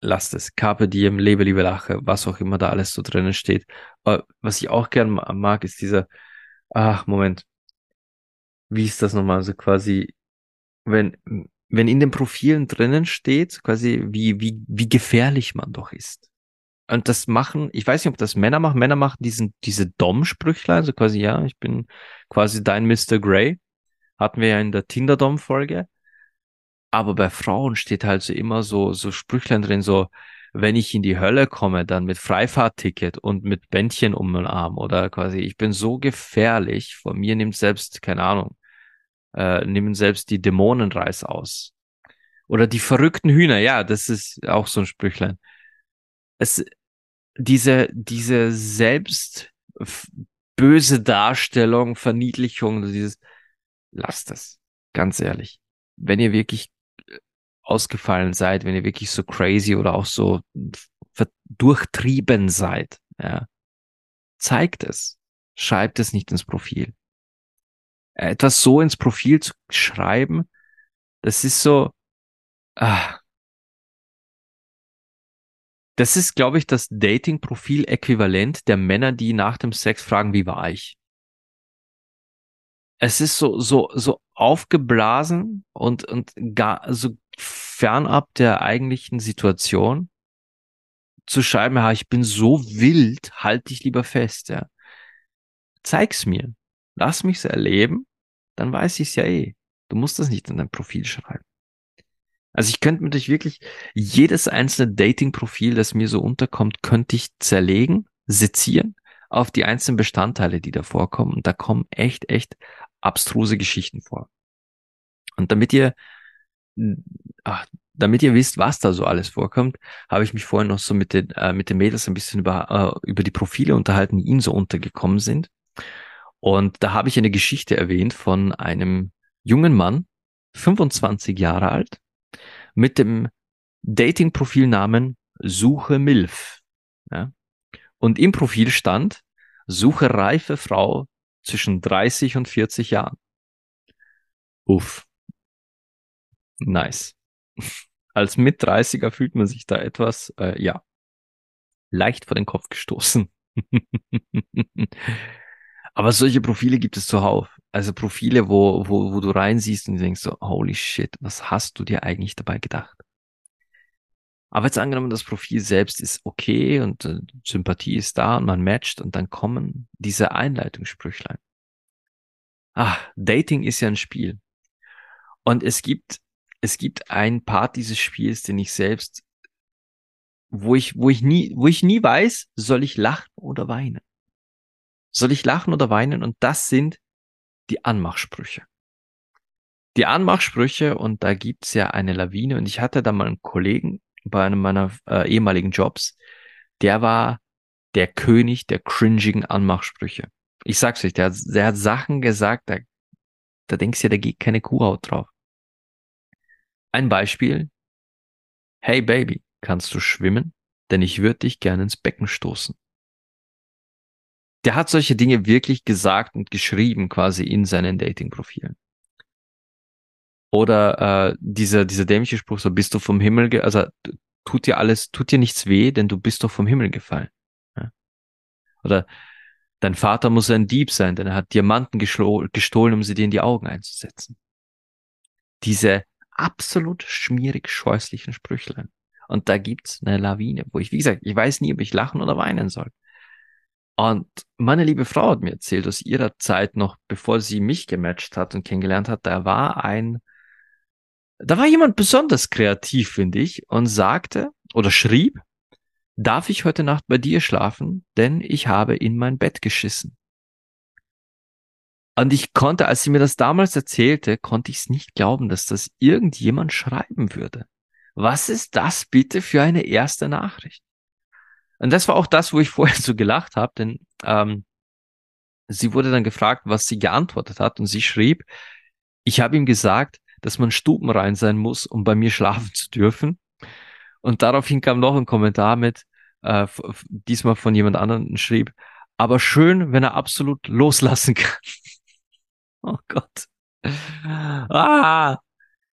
lasst es. Carpe diem, lebe, liebe, lache, was auch immer da alles so drinnen steht. Aber was ich auch gern mag, ist dieser, ach, Moment. Wie ist das nochmal? So quasi, wenn, wenn in den Profilen drinnen steht, quasi, wie, wie, wie gefährlich man doch ist. Und das machen, ich weiß nicht, ob das Männer machen. Männer machen diesen, diese Dom-Sprüchlein, so quasi, ja, ich bin quasi dein Mr. Grey. Hatten wir ja in der Tinder-Dom-Folge. Aber bei Frauen steht halt so immer so, so Sprüchlein drin, so, wenn ich in die Hölle komme, dann mit Freifahrtticket und mit Bändchen um den Arm oder quasi, ich bin so gefährlich, von mir nimmt selbst, keine Ahnung, äh, nehmen selbst die Dämonenreis aus. Oder die verrückten Hühner, ja, das ist auch so ein Sprüchlein. Es, diese, diese selbst böse Darstellung, Verniedlichung, dieses, lasst das. Ganz ehrlich. Wenn ihr wirklich ausgefallen seid, wenn ihr wirklich so crazy oder auch so durchtrieben seid, ja, zeigt es. Schreibt es nicht ins Profil. Etwas so ins Profil zu schreiben, das ist so, ah, das ist, glaube ich, das Dating-Profil-Äquivalent der Männer, die nach dem Sex fragen, wie war ich? Es ist so, so, so aufgeblasen und, und gar, so fernab der eigentlichen Situation zu schreiben, ja, ich bin so wild, halt dich lieber fest, ja. Zeig's mir. Lass mich's erleben, dann weiß ich's ja eh. Du musst das nicht in dein Profil schreiben. Also ich könnte mir durch wirklich jedes einzelne Dating-Profil, das mir so unterkommt, könnte ich zerlegen, sezieren auf die einzelnen Bestandteile, die da vorkommen. Und da kommen echt, echt abstruse Geschichten vor. Und damit ihr, ach, damit ihr wisst, was da so alles vorkommt, habe ich mich vorhin noch so mit den, äh, mit den Mädels ein bisschen über, äh, über die Profile unterhalten, die ihnen so untergekommen sind. Und da habe ich eine Geschichte erwähnt von einem jungen Mann, 25 Jahre alt, mit dem Dating-Profilnamen Suche Milf. Ja? Und im Profil stand Suche reife Frau zwischen 30 und 40 Jahren. Uff. Nice. Als Mit-30er fühlt man sich da etwas, äh, ja, leicht vor den Kopf gestoßen. Aber solche Profile gibt es zuhauf. Also Profile, wo, wo, wo du reinsiehst und denkst so, holy shit, was hast du dir eigentlich dabei gedacht? Aber jetzt angenommen, das Profil selbst ist okay und äh, Sympathie ist da und man matcht und dann kommen diese Einleitungssprüchlein. Ah, Dating ist ja ein Spiel. Und es gibt, es gibt ein Part dieses Spiels, den ich selbst, wo ich, wo ich nie, wo ich nie weiß, soll ich lachen oder weinen? Soll ich lachen oder weinen? Und das sind die Anmachsprüche. Die Anmachsprüche, und da gibt's ja eine Lawine, und ich hatte da mal einen Kollegen bei einem meiner äh, ehemaligen Jobs, der war der König der cringigen Anmachsprüche. Ich sag's euch, der hat, der hat Sachen gesagt, da, da denkst du ja, da geht keine Kuhhaut drauf. Ein Beispiel. Hey Baby, kannst du schwimmen? Denn ich würde dich gerne ins Becken stoßen der hat solche Dinge wirklich gesagt und geschrieben quasi in seinen Dating-Profilen. Oder äh, dieser, dieser dämliche Spruch, so bist du vom Himmel, ge also tut dir alles, tut dir nichts weh, denn du bist doch vom Himmel gefallen. Ja? Oder dein Vater muss ein Dieb sein, denn er hat Diamanten gestohlen, um sie dir in die Augen einzusetzen. Diese absolut schmierig scheußlichen Sprüchlein. Und da gibt's eine Lawine, wo ich, wie gesagt, ich weiß nie, ob ich lachen oder weinen soll. Und meine liebe Frau hat mir erzählt, aus ihrer Zeit noch, bevor sie mich gematcht hat und kennengelernt hat, da war ein, da war jemand besonders kreativ, finde ich, und sagte oder schrieb, darf ich heute Nacht bei dir schlafen, denn ich habe in mein Bett geschissen. Und ich konnte, als sie mir das damals erzählte, konnte ich es nicht glauben, dass das irgendjemand schreiben würde. Was ist das bitte für eine erste Nachricht? Und das war auch das, wo ich vorher so gelacht habe, denn ähm, sie wurde dann gefragt, was sie geantwortet hat und sie schrieb, ich habe ihm gesagt, dass man stubenrein sein muss, um bei mir schlafen zu dürfen. Und daraufhin kam noch ein Kommentar mit, äh, diesmal von jemand anderem schrieb, aber schön, wenn er absolut loslassen kann. oh Gott. Ah,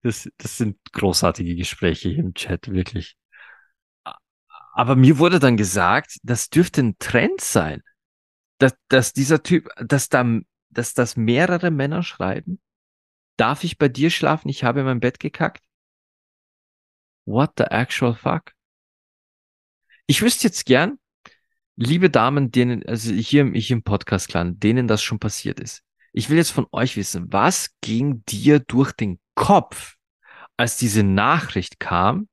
das, das sind großartige Gespräche im Chat, wirklich. Aber mir wurde dann gesagt, das dürfte ein Trend sein, dass, dass dieser Typ, dass da, dass das mehrere Männer schreiben, Darf ich bei dir schlafen? Ich habe in mein Bett gekackt. What the actual fuck? Ich wüsste jetzt gern, liebe Damen, denen, also hier, hier im Podcast-Clan, denen das schon passiert ist. Ich will jetzt von euch wissen, was ging dir durch den Kopf, als diese Nachricht kam?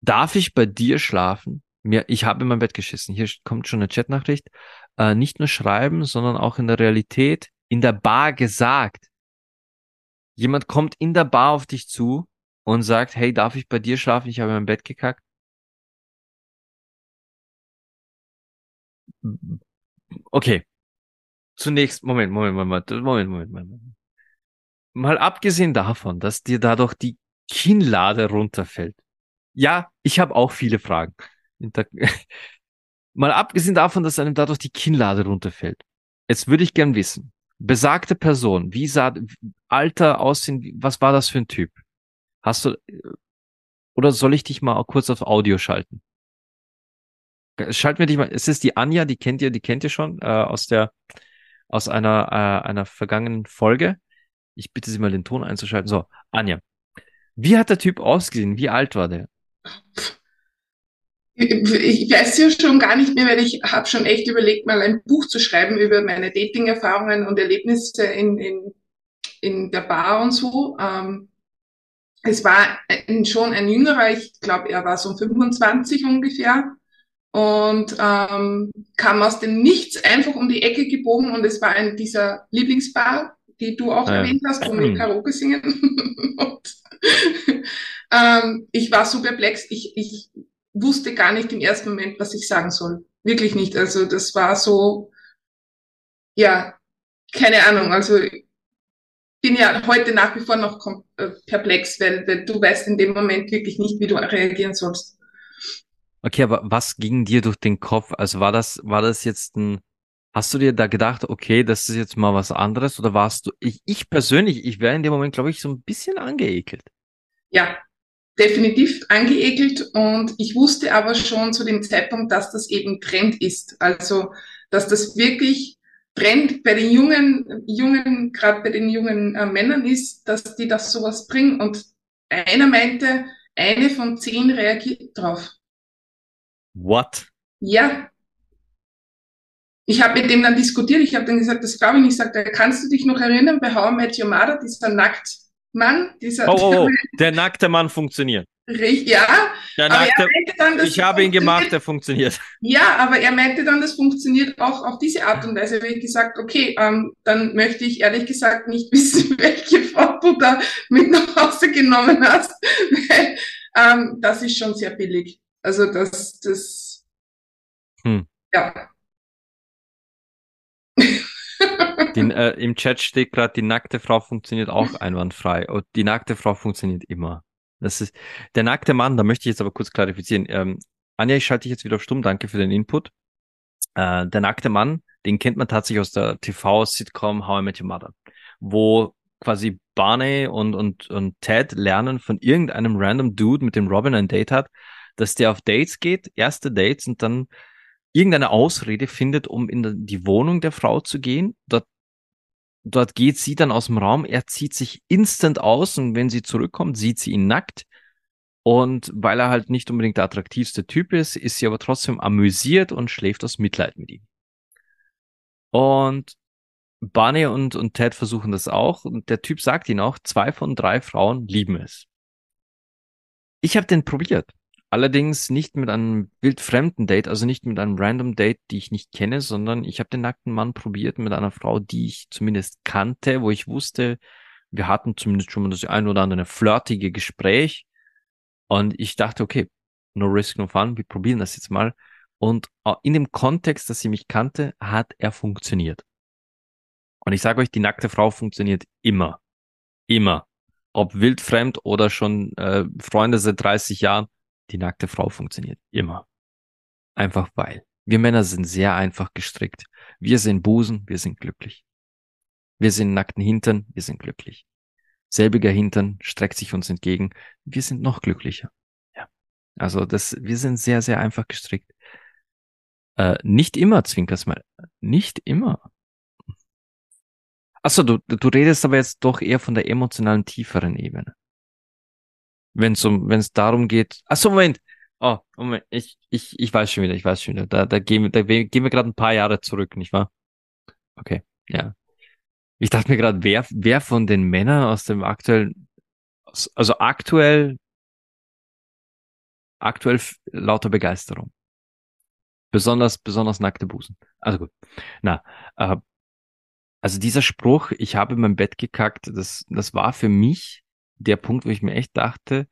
Darf ich bei dir schlafen? Mir, ich habe in mein Bett geschissen. Hier kommt schon eine Chatnachricht. Äh, nicht nur schreiben, sondern auch in der Realität, in der Bar gesagt. Jemand kommt in der Bar auf dich zu und sagt, hey, darf ich bei dir schlafen? Ich habe in mein Bett gekackt. Okay. Zunächst, Moment, Moment, Moment, Moment, Moment, Moment. Mal abgesehen davon, dass dir dadurch die Kinnlade runterfällt. Ja, ich habe auch viele Fragen. Mal abgesehen davon, dass einem dadurch die Kinnlade runterfällt. Jetzt würde ich gern wissen, besagte Person, wie sah Alter aussehen, was war das für ein Typ? Hast du, oder soll ich dich mal kurz auf Audio schalten? Schalten wir dich mal, es ist die Anja, die kennt ihr, die kennt ihr schon, äh, aus der, aus einer, äh, einer vergangenen Folge. Ich bitte Sie mal den Ton einzuschalten. So, Anja. Wie hat der Typ ausgesehen? Wie alt war der? Ich weiß ja schon gar nicht mehr, weil ich habe schon echt überlegt, mal ein Buch zu schreiben über meine Dating-Erfahrungen und Erlebnisse in, in, in der Bar und so. Ähm, es war ein, schon ein jüngerer, ich glaube, er war so 25 ungefähr und ähm, kam aus dem Nichts einfach um die Ecke gebogen und es war ein dieser Lieblingsbar, die du auch ja. erwähnt hast, wo wir Karaoke singen. und, ähm, ich war so perplex, ich, ich wusste gar nicht im ersten Moment, was ich sagen soll. Wirklich nicht. Also das war so, ja, keine Ahnung. Also bin ja heute nach wie vor noch äh, perplex, weil, weil du weißt in dem Moment wirklich nicht, wie du reagieren sollst. Okay, aber was ging dir durch den Kopf? Also war das, war das jetzt ein, hast du dir da gedacht, okay, das ist jetzt mal was anderes oder warst du, ich, ich persönlich, ich wäre in dem Moment, glaube ich, so ein bisschen angeekelt. Ja, definitiv angeekelt und ich wusste aber schon zu dem Zeitpunkt, dass das eben Trend ist. Also, dass das wirklich Trend bei den jungen, jungen, gerade bei den jungen äh, Männern ist, dass die das sowas bringen und einer meinte, eine von zehn reagiert drauf. What? Ja. Ich habe mit dem dann diskutiert, ich habe dann gesagt, das glaube ich nicht. Ich sagte, kannst du dich noch erinnern bei How I Met Your Mother, dieser Nacktmann? Dieser, oh, oh, oh. der nackte Mann funktioniert. Richtig, ja. Der nackte, dann, ich habe ihn gemacht, der funktioniert. Ja, aber er meinte dann, das funktioniert auch auf diese Art und Weise. Habe ich gesagt, okay, ähm, dann möchte ich ehrlich gesagt nicht wissen, welche Frau du da mit nach Hause genommen hast, weil ähm, das ist schon sehr billig. Also das, das, hm. ja. Den, äh, Im Chat steht gerade, die nackte Frau funktioniert auch einwandfrei. Und die nackte Frau funktioniert immer. Das ist der nackte Mann, da möchte ich jetzt aber kurz klarifizieren. Ähm, Anja, ich schalte dich jetzt wieder auf stumm, danke für den Input. Äh, der nackte Mann, den kennt man tatsächlich aus der TV-Sitcom How I Met Your Mother, wo quasi Barney und, und, und Ted lernen von irgendeinem random Dude, mit dem Robin ein Date hat, dass der auf Dates geht, erste Dates und dann irgendeine Ausrede findet, um in die Wohnung der Frau zu gehen. Dort, dort geht sie dann aus dem Raum, er zieht sich instant aus und wenn sie zurückkommt, sieht sie ihn nackt. Und weil er halt nicht unbedingt der attraktivste Typ ist, ist sie aber trotzdem amüsiert und schläft aus Mitleid mit ihm. Und Barney und, und Ted versuchen das auch. Und der Typ sagt ihnen auch, zwei von drei Frauen lieben es. Ich habe den probiert. Allerdings nicht mit einem wildfremden Date, also nicht mit einem random Date, die ich nicht kenne, sondern ich habe den nackten Mann probiert mit einer Frau, die ich zumindest kannte, wo ich wusste, wir hatten zumindest schon mal das ein oder andere flirtige Gespräch. Und ich dachte, okay, no risk, no fun, wir probieren das jetzt mal. Und äh, in dem Kontext, dass sie mich kannte, hat er funktioniert. Und ich sage euch, die nackte Frau funktioniert immer. Immer. Ob wildfremd oder schon äh, Freunde seit 30 Jahren, die nackte Frau funktioniert immer. Einfach weil. Wir Männer sind sehr einfach gestrickt. Wir sind Busen, wir sind glücklich. Wir sind nackten Hintern, wir sind glücklich. Selbiger Hintern streckt sich uns entgegen, wir sind noch glücklicher. Ja. Also das, wir sind sehr, sehr einfach gestrickt. Äh, nicht immer, Zwinkers mal. Nicht immer. Achso, du, du redest aber jetzt doch eher von der emotionalen, tieferen Ebene. Wenn es um, wenn es darum geht. Achso, Moment. Oh, Moment. Ich, ich, ich weiß schon wieder, ich weiß schon wieder. Da, da gehen, da gehen wir gerade ein paar Jahre zurück, nicht wahr? Okay, ja. Ich dachte mir gerade, wer, wer von den Männern aus dem aktuellen, also aktuell, aktuell lauter Begeisterung. Besonders, besonders nackte Busen. Also gut. Na, äh, also dieser Spruch, ich habe in mein Bett gekackt, das, das war für mich der Punkt, wo ich mir echt dachte,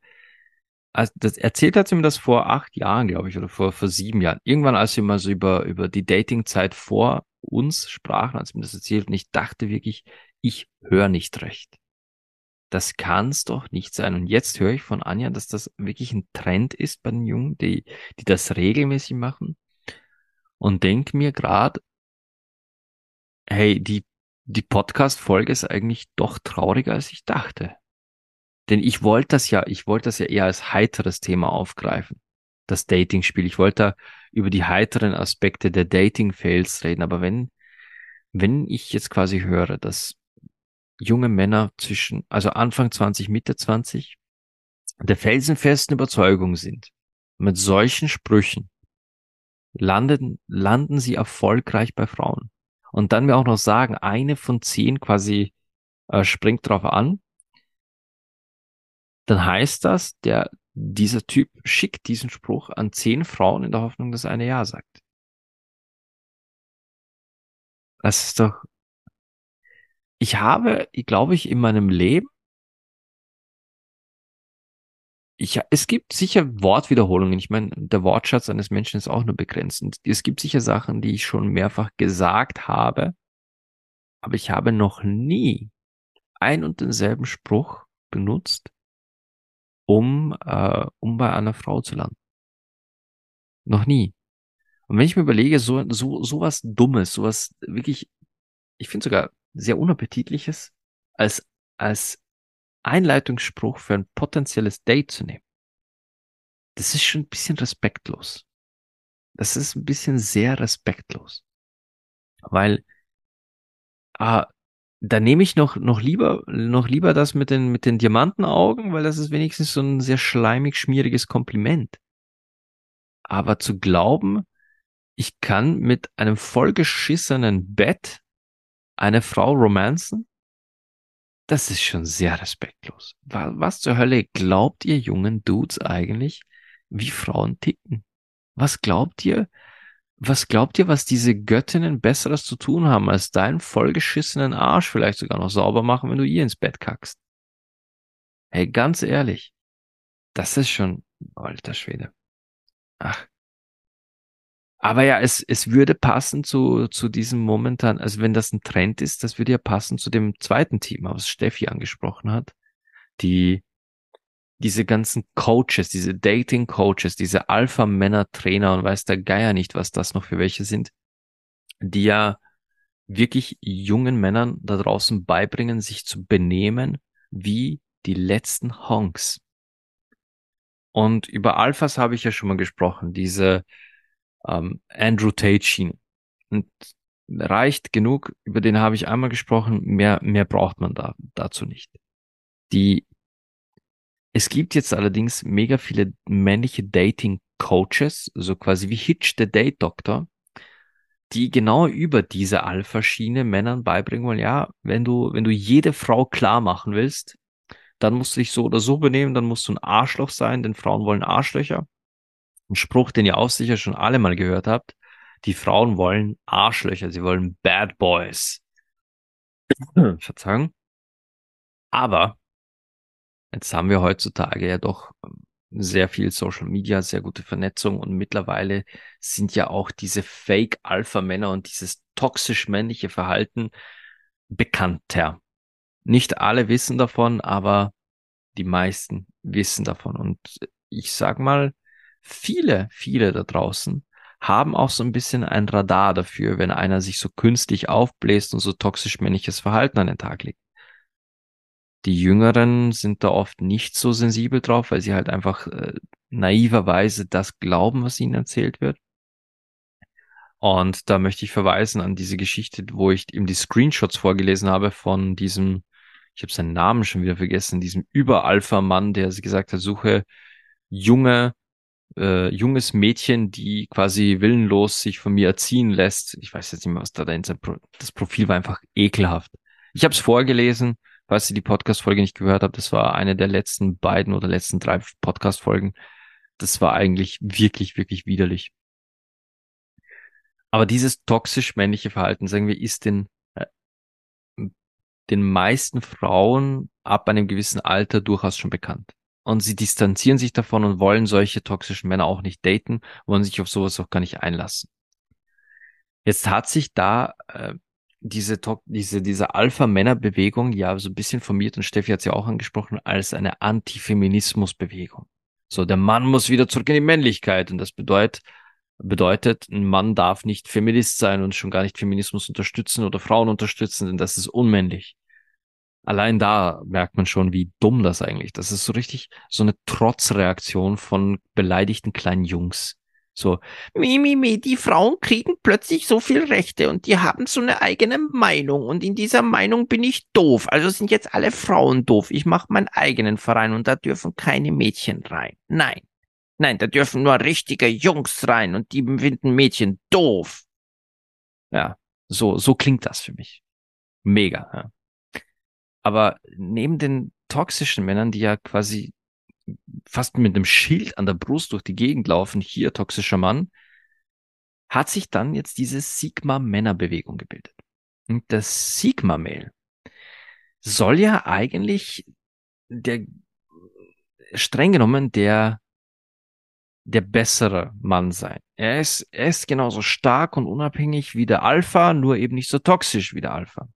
also das erzählt hat sie mir das vor acht Jahren, glaube ich, oder vor, vor sieben Jahren. Irgendwann, als wir mal so über, über die Datingzeit vor uns sprachen, als sie mir das erzählt, und ich dachte wirklich, ich höre nicht recht. Das kann's doch nicht sein. Und jetzt höre ich von Anja, dass das wirklich ein Trend ist bei den Jungen, die, die das regelmäßig machen. Und denk mir gerade, hey, die, die Podcast-Folge ist eigentlich doch trauriger, als ich dachte. Denn ich wollte das ja, ich wollte das ja eher als heiteres Thema aufgreifen. Das Dating-Spiel. Ich wollte da über die heiteren Aspekte der Dating-Fails reden. Aber wenn, wenn ich jetzt quasi höre, dass junge Männer zwischen, also Anfang 20, Mitte 20, der felsenfesten Überzeugung sind, mit solchen Sprüchen landen, landen sie erfolgreich bei Frauen. Und dann mir auch noch sagen, eine von zehn quasi äh, springt drauf an, dann heißt das, der, dieser Typ schickt diesen Spruch an zehn Frauen in der Hoffnung, dass eine Ja sagt. Das ist doch, ich habe, glaube ich, in meinem Leben, ich, es gibt sicher Wortwiederholungen. Ich meine, der Wortschatz eines Menschen ist auch nur begrenzt. Und es gibt sicher Sachen, die ich schon mehrfach gesagt habe, aber ich habe noch nie ein und denselben Spruch benutzt, um, äh, um bei einer Frau zu landen. Noch nie. Und wenn ich mir überlege, so, so, sowas Dummes, sowas wirklich, ich finde sogar sehr unappetitliches, als, als Einleitungsspruch für ein potenzielles Date zu nehmen, das ist schon ein bisschen respektlos. Das ist ein bisschen sehr respektlos. Weil, ah, da nehme ich noch, noch lieber, noch lieber das mit den, mit den Diamantenaugen, weil das ist wenigstens so ein sehr schleimig, schmieriges Kompliment. Aber zu glauben, ich kann mit einem vollgeschissenen Bett eine Frau romanzen, das ist schon sehr respektlos. Was zur Hölle glaubt ihr jungen Dudes eigentlich, wie Frauen ticken? Was glaubt ihr, was glaubt ihr, was diese Göttinnen Besseres zu tun haben, als deinen vollgeschissenen Arsch vielleicht sogar noch sauber machen, wenn du ihr ins Bett kackst? Hey, ganz ehrlich, das ist schon, alter Schwede. Ach. Aber ja, es, es würde passen zu, zu diesem momentan, also wenn das ein Trend ist, das würde ja passen zu dem zweiten Thema, was Steffi angesprochen hat. Die, diese ganzen Coaches, diese Dating-Coaches, diese Alpha-Männer-Trainer und weiß der Geier nicht, was das noch für welche sind, die ja wirklich jungen Männern da draußen beibringen, sich zu benehmen wie die letzten Honks. Und über Alphas habe ich ja schon mal gesprochen, diese ähm, Andrew Tate Schiene. Und reicht genug, über den habe ich einmal gesprochen, mehr, mehr braucht man da, dazu nicht. Die es gibt jetzt allerdings mega viele männliche Dating-Coaches, so quasi wie Hitch, der Date-Doktor, die genau über diese Alpha-Schiene Männern beibringen wollen, ja, wenn du, wenn du jede Frau klar machen willst, dann musst du dich so oder so benehmen, dann musst du ein Arschloch sein, denn Frauen wollen Arschlöcher. Ein Spruch, den ihr auch sicher schon alle mal gehört habt. Die Frauen wollen Arschlöcher, sie wollen Bad Boys. Verzeihung. Aber Jetzt haben wir heutzutage ja doch ähm, sehr viel Social Media, sehr gute Vernetzung und mittlerweile sind ja auch diese Fake Alpha Männer und dieses toxisch männliche Verhalten bekannter. Nicht alle wissen davon, aber die meisten wissen davon und ich sag mal, viele, viele da draußen haben auch so ein bisschen ein Radar dafür, wenn einer sich so künstlich aufbläst und so toxisch männliches Verhalten an den Tag legt. Die Jüngeren sind da oft nicht so sensibel drauf, weil sie halt einfach äh, naiverweise das glauben, was ihnen erzählt wird. Und da möchte ich verweisen an diese Geschichte, wo ich ihm die Screenshots vorgelesen habe von diesem, ich habe seinen Namen schon wieder vergessen, diesem Überalpha-Mann, der gesagt hat, suche junge, äh, junges Mädchen, die quasi willenlos sich von mir erziehen lässt. Ich weiß jetzt nicht mehr, was da dahinter, das Profil war einfach ekelhaft. Ich habe es vorgelesen, falls ihr die Podcast-Folge nicht gehört habt, das war eine der letzten beiden oder letzten drei Podcast-Folgen. Das war eigentlich wirklich, wirklich widerlich. Aber dieses toxisch männliche Verhalten, sagen wir, ist den, äh, den meisten Frauen ab einem gewissen Alter durchaus schon bekannt. Und sie distanzieren sich davon und wollen solche toxischen Männer auch nicht daten, wollen sich auf sowas auch gar nicht einlassen. Jetzt hat sich da äh, diese, diese, diese Alpha-Männer-Bewegung ja so ein bisschen formiert und Steffi hat sie ja auch angesprochen als eine Antifeminismus-Bewegung. So, der Mann muss wieder zurück in die Männlichkeit und das bedeutet, bedeutet, ein Mann darf nicht Feminist sein und schon gar nicht Feminismus unterstützen oder Frauen unterstützen, denn das ist unmännlich. Allein da merkt man schon, wie dumm das eigentlich. Das ist so richtig so eine Trotzreaktion von beleidigten kleinen Jungs. So, mi, mi, mi, die Frauen kriegen plötzlich so viel Rechte und die haben so eine eigene Meinung und in dieser Meinung bin ich doof. Also sind jetzt alle Frauen doof. Ich mache meinen eigenen Verein und da dürfen keine Mädchen rein. Nein. Nein, da dürfen nur richtige Jungs rein und die finden Mädchen doof. Ja, so, so klingt das für mich. Mega. Ja. Aber neben den toxischen Männern, die ja quasi fast mit einem Schild an der Brust durch die Gegend laufen, hier toxischer Mann, hat sich dann jetzt diese Sigma-Männerbewegung gebildet. Und das Sigma-Mail soll ja eigentlich der streng genommen der der bessere Mann sein. Er ist, er ist genauso stark und unabhängig wie der Alpha, nur eben nicht so toxisch wie der Alpha.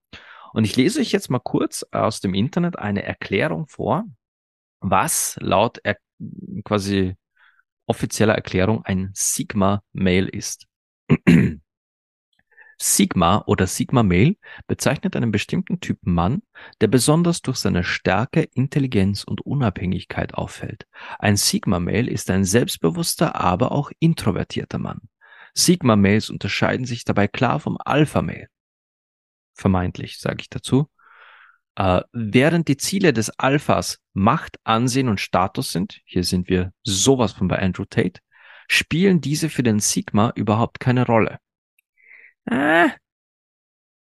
Und ich lese euch jetzt mal kurz aus dem Internet eine Erklärung vor, was laut er quasi offizieller Erklärung ein Sigma-Mail ist. Sigma oder Sigma-Male bezeichnet einen bestimmten Typ Mann, der besonders durch seine Stärke, Intelligenz und Unabhängigkeit auffällt. Ein Sigma-Male ist ein selbstbewusster, aber auch introvertierter Mann. Sigma-Males unterscheiden sich dabei klar vom Alpha-Male. Vermeintlich, sage ich dazu. Äh, während die Ziele des Alphas Macht, Ansehen und Status sind, hier sind wir sowas von bei Andrew Tate, spielen diese für den Sigma überhaupt keine Rolle. Äh,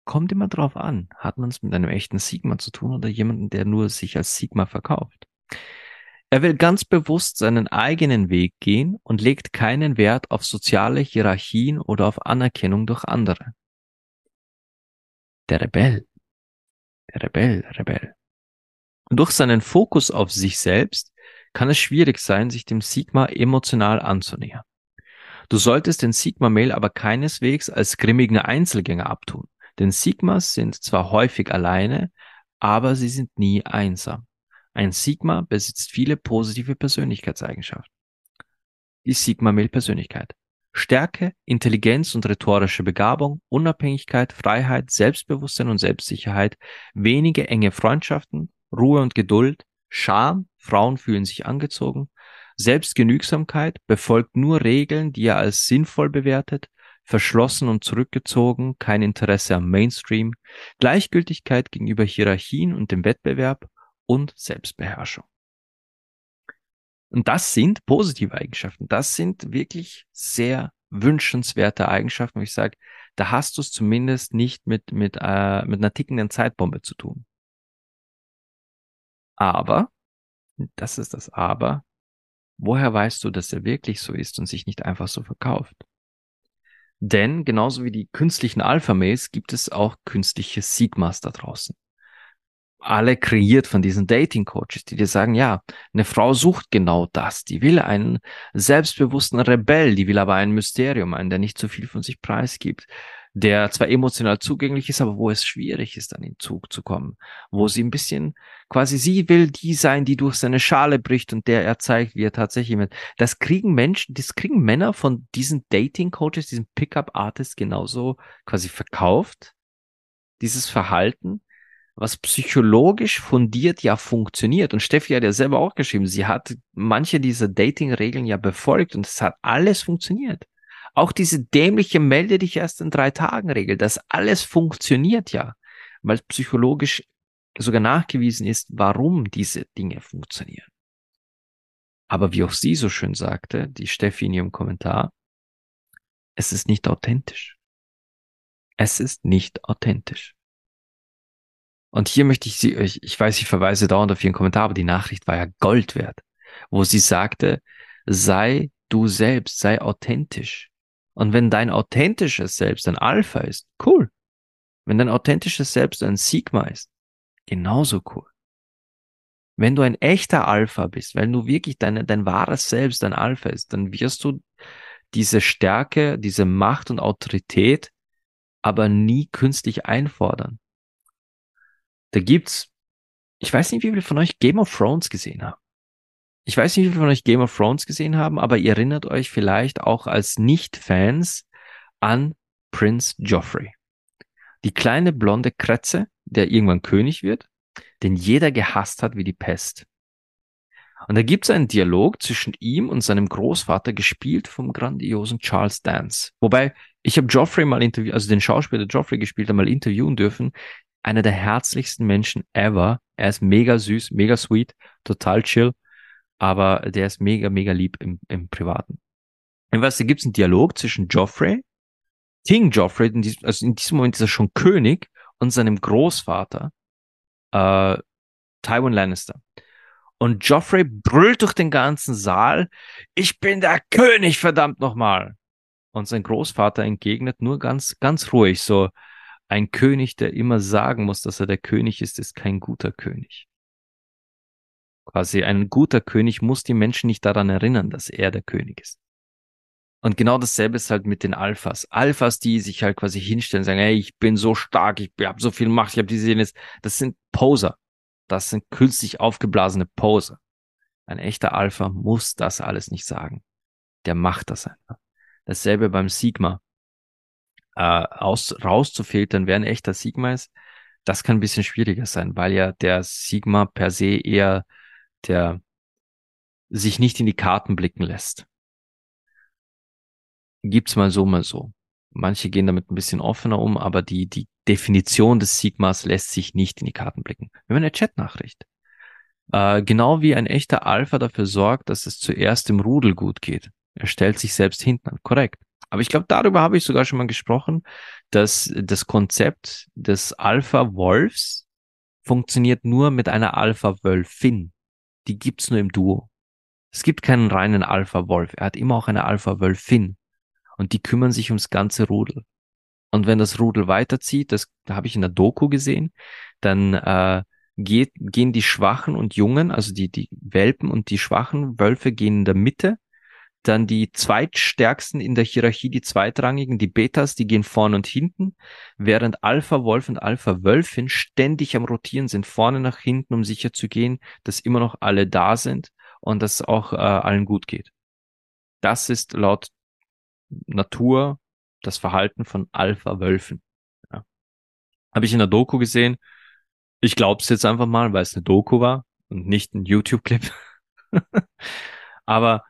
kommt immer drauf an. Hat man es mit einem echten Sigma zu tun oder jemanden, der nur sich als Sigma verkauft? Er will ganz bewusst seinen eigenen Weg gehen und legt keinen Wert auf soziale Hierarchien oder auf Anerkennung durch andere. Der Rebell Rebell, Rebell. Durch seinen Fokus auf sich selbst kann es schwierig sein, sich dem Sigma emotional anzunähern. Du solltest den Sigma-Mail aber keineswegs als grimmigen Einzelgänger abtun, denn Sigmas sind zwar häufig alleine, aber sie sind nie einsam. Ein Sigma besitzt viele positive Persönlichkeitseigenschaften. Die Sigma-Mail-Persönlichkeit. Stärke, Intelligenz und rhetorische Begabung, Unabhängigkeit, Freiheit, Selbstbewusstsein und Selbstsicherheit, wenige enge Freundschaften, Ruhe und Geduld, Scham, Frauen fühlen sich angezogen, Selbstgenügsamkeit, befolgt nur Regeln, die er als sinnvoll bewertet, verschlossen und zurückgezogen, kein Interesse am Mainstream, Gleichgültigkeit gegenüber Hierarchien und dem Wettbewerb und Selbstbeherrschung. Und das sind positive Eigenschaften. Das sind wirklich sehr wünschenswerte Eigenschaften, wo ich sage, da hast du es zumindest nicht mit, mit, äh, mit einer tickenden Zeitbombe zu tun. Aber, das ist das Aber, woher weißt du, dass er wirklich so ist und sich nicht einfach so verkauft? Denn genauso wie die künstlichen Alpha-Mails gibt es auch künstliche Sigmas da draußen alle kreiert von diesen Dating-Coaches, die dir sagen, ja, eine Frau sucht genau das. Die will einen selbstbewussten Rebell, die will aber ein Mysterium, einen, der nicht so viel von sich preisgibt, der zwar emotional zugänglich ist, aber wo es schwierig ist, an den Zug zu kommen, wo sie ein bisschen, quasi sie will die sein, die durch seine Schale bricht und der er zeigt, wie er tatsächlich mit. Das kriegen Menschen, das kriegen Männer von diesen Dating-Coaches, diesen Pickup-Artists genauso quasi verkauft, dieses Verhalten, was psychologisch fundiert ja funktioniert. Und Steffi hat ja selber auch geschrieben, sie hat manche dieser Dating-Regeln ja befolgt und es hat alles funktioniert. Auch diese dämliche Melde dich erst in drei Tagen Regel, das alles funktioniert ja, weil psychologisch sogar nachgewiesen ist, warum diese Dinge funktionieren. Aber wie auch sie so schön sagte, die Steffi in ihrem Kommentar, es ist nicht authentisch. Es ist nicht authentisch. Und hier möchte ich sie, ich, ich weiß, ich verweise dauernd auf ihren Kommentar, aber die Nachricht war ja Gold wert, wo sie sagte, sei du selbst, sei authentisch. Und wenn dein authentisches Selbst ein Alpha ist, cool. Wenn dein authentisches Selbst ein Sigma ist, genauso cool. Wenn du ein echter Alpha bist, wenn du wirklich dein, dein wahres Selbst ein Alpha ist, dann wirst du diese Stärke, diese Macht und Autorität aber nie künstlich einfordern. Da gibt's, ich weiß nicht, wie viele von euch Game of Thrones gesehen haben. Ich weiß nicht, wie viele von euch Game of Thrones gesehen haben, aber ihr erinnert euch vielleicht auch als Nicht-Fans an Prince Joffrey. Die kleine blonde Kretze, der irgendwann König wird, den jeder gehasst hat wie die Pest. Und da gibt es einen Dialog zwischen ihm und seinem Großvater, gespielt vom grandiosen Charles Dance. Wobei, ich habe Joffrey mal interviewt, also den Schauspieler Joffrey gespielt, einmal interviewen dürfen. Einer der herzlichsten Menschen ever. Er ist mega süß, mega sweet, total chill aber der ist mega, mega lieb im, im Privaten. Jedenfalls, da gibt es einen Dialog zwischen Joffrey, King Joffrey, in diesem, also in diesem Moment ist er schon König, und seinem Großvater, äh, Tywin Lannister. Und Joffrey brüllt durch den ganzen Saal, ich bin der König, verdammt nochmal. Und sein Großvater entgegnet nur ganz, ganz ruhig, so, ein König, der immer sagen muss, dass er der König ist, ist kein guter König. Quasi ein guter König muss die Menschen nicht daran erinnern, dass er der König ist. Und genau dasselbe ist halt mit den Alphas. Alphas, die sich halt quasi hinstellen, sagen, hey, ich bin so stark, ich habe so viel Macht, ich habe diese jenes. Das sind Poser. Das sind künstlich aufgeblasene Poser. Ein echter Alpha muss das alles nicht sagen. Der macht das einfach. Dasselbe beim Sigma. Äh, aus, rauszufiltern, wer ein echter Sigma ist, das kann ein bisschen schwieriger sein, weil ja der Sigma per se eher der sich nicht in die Karten blicken lässt. Gibt's mal so, mal so. Manche gehen damit ein bisschen offener um, aber die, die Definition des Sigmas lässt sich nicht in die Karten blicken. Wir haben eine Chatnachricht. Äh, genau wie ein echter Alpha dafür sorgt, dass es zuerst im Rudel gut geht. Er stellt sich selbst hinten an. Korrekt. Aber ich glaube, darüber habe ich sogar schon mal gesprochen, dass das Konzept des Alpha-Wolfs funktioniert nur mit einer Alpha-Wölfin die gibt's nur im Duo. Es gibt keinen reinen Alpha-Wolf. Er hat immer auch eine Alpha-Wölfin. Und die kümmern sich ums ganze Rudel. Und wenn das Rudel weiterzieht, das habe ich in der Doku gesehen, dann äh, geht, gehen die Schwachen und Jungen, also die, die Welpen und die schwachen Wölfe gehen in der Mitte dann die zweitstärksten in der Hierarchie, die zweitrangigen, die Betas, die gehen vorne und hinten, während Alpha Wolf und Alpha Wölfin ständig am Rotieren sind, vorne nach hinten, um sicher zu gehen, dass immer noch alle da sind und dass auch äh, allen gut geht. Das ist laut Natur das Verhalten von Alpha Wölfen. Ja. Habe ich in der Doku gesehen. Ich glaube es jetzt einfach mal, weil es eine Doku war und nicht ein YouTube-Clip. Aber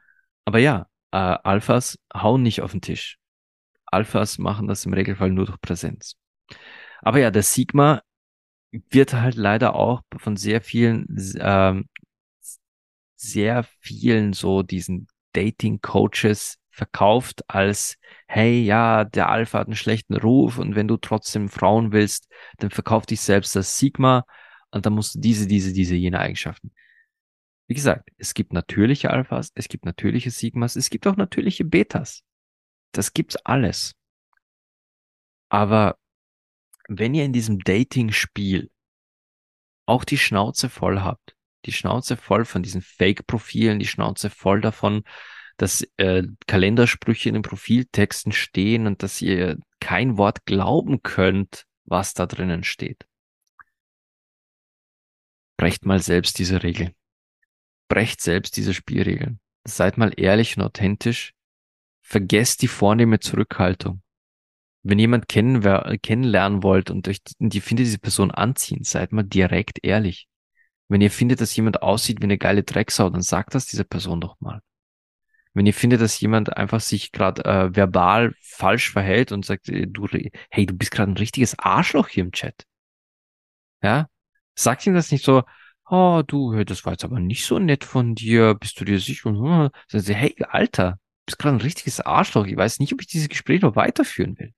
aber ja, äh, Alphas hauen nicht auf den Tisch. Alphas machen das im Regelfall nur durch Präsenz. Aber ja, der Sigma wird halt leider auch von sehr vielen, ähm, sehr vielen so diesen Dating-Coaches verkauft als, hey, ja, der Alpha hat einen schlechten Ruf und wenn du trotzdem Frauen willst, dann verkauf dich selbst als Sigma und dann musst du diese, diese, diese, jene Eigenschaften. Wie gesagt, es gibt natürliche Alphas, es gibt natürliche Sigmas, es gibt auch natürliche Betas. Das gibt's alles. Aber wenn ihr in diesem Dating-Spiel auch die Schnauze voll habt, die Schnauze voll von diesen Fake-Profilen, die Schnauze voll davon, dass äh, Kalendersprüche in den Profiltexten stehen und dass ihr kein Wort glauben könnt, was da drinnen steht. Brecht mal selbst diese Regel brecht selbst diese Spielregeln. Seid mal ehrlich und authentisch. Vergesst die vornehme Zurückhaltung. Wenn jemand kennen, kennenlernen wollt und euch die findet diese Person anziehen, seid mal direkt ehrlich. Wenn ihr findet, dass jemand aussieht wie eine geile Drecksau, dann sagt das dieser Person doch mal. Wenn ihr findet, dass jemand einfach sich gerade äh, verbal falsch verhält und sagt, äh, du, hey, du bist gerade ein richtiges Arschloch hier im Chat. Ja? Sagt ihm das nicht so, oh, du, das war jetzt aber nicht so nett von dir, bist du dir sicher? Hm. Sagen sie, hey, Alter, bist gerade ein richtiges Arschloch. Ich weiß nicht, ob ich dieses Gespräch noch weiterführen will.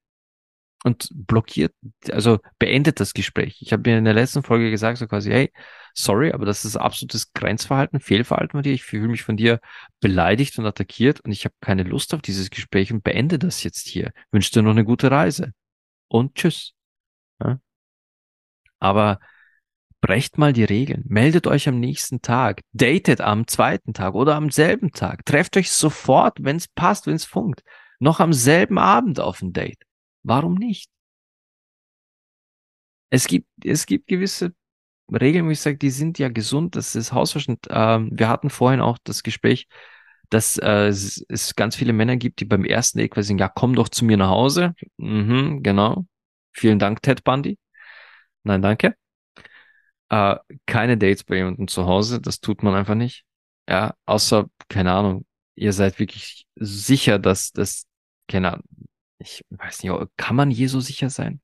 Und blockiert, also beendet das Gespräch. Ich habe mir in der letzten Folge gesagt, so quasi, hey, sorry, aber das ist absolutes Grenzverhalten, Fehlverhalten von dir. Ich fühle mich von dir beleidigt und attackiert und ich habe keine Lust auf dieses Gespräch und beende das jetzt hier. Wünsche dir noch eine gute Reise. Und tschüss. Ja? Aber brecht mal die Regeln. Meldet euch am nächsten Tag. Datet am zweiten Tag oder am selben Tag. Trefft euch sofort, wenn es passt, wenn es funkt. Noch am selben Abend auf ein Date. Warum nicht? Es gibt, es gibt gewisse Regeln, wo ich sage, die sind ja gesund. Das ist Hausverstand. Ähm, wir hatten vorhin auch das Gespräch, dass äh, es, es ganz viele Männer gibt, die beim ersten Date quasi sagen, ja, komm doch zu mir nach Hause. Mhm, genau. Vielen Dank, Ted Bundy. Nein, danke. Äh, keine Dates bei jemandem zu Hause, das tut man einfach nicht. Ja, außer, keine Ahnung, ihr seid wirklich sicher, dass das, keine Ahnung, ich weiß nicht, kann man je so sicher sein?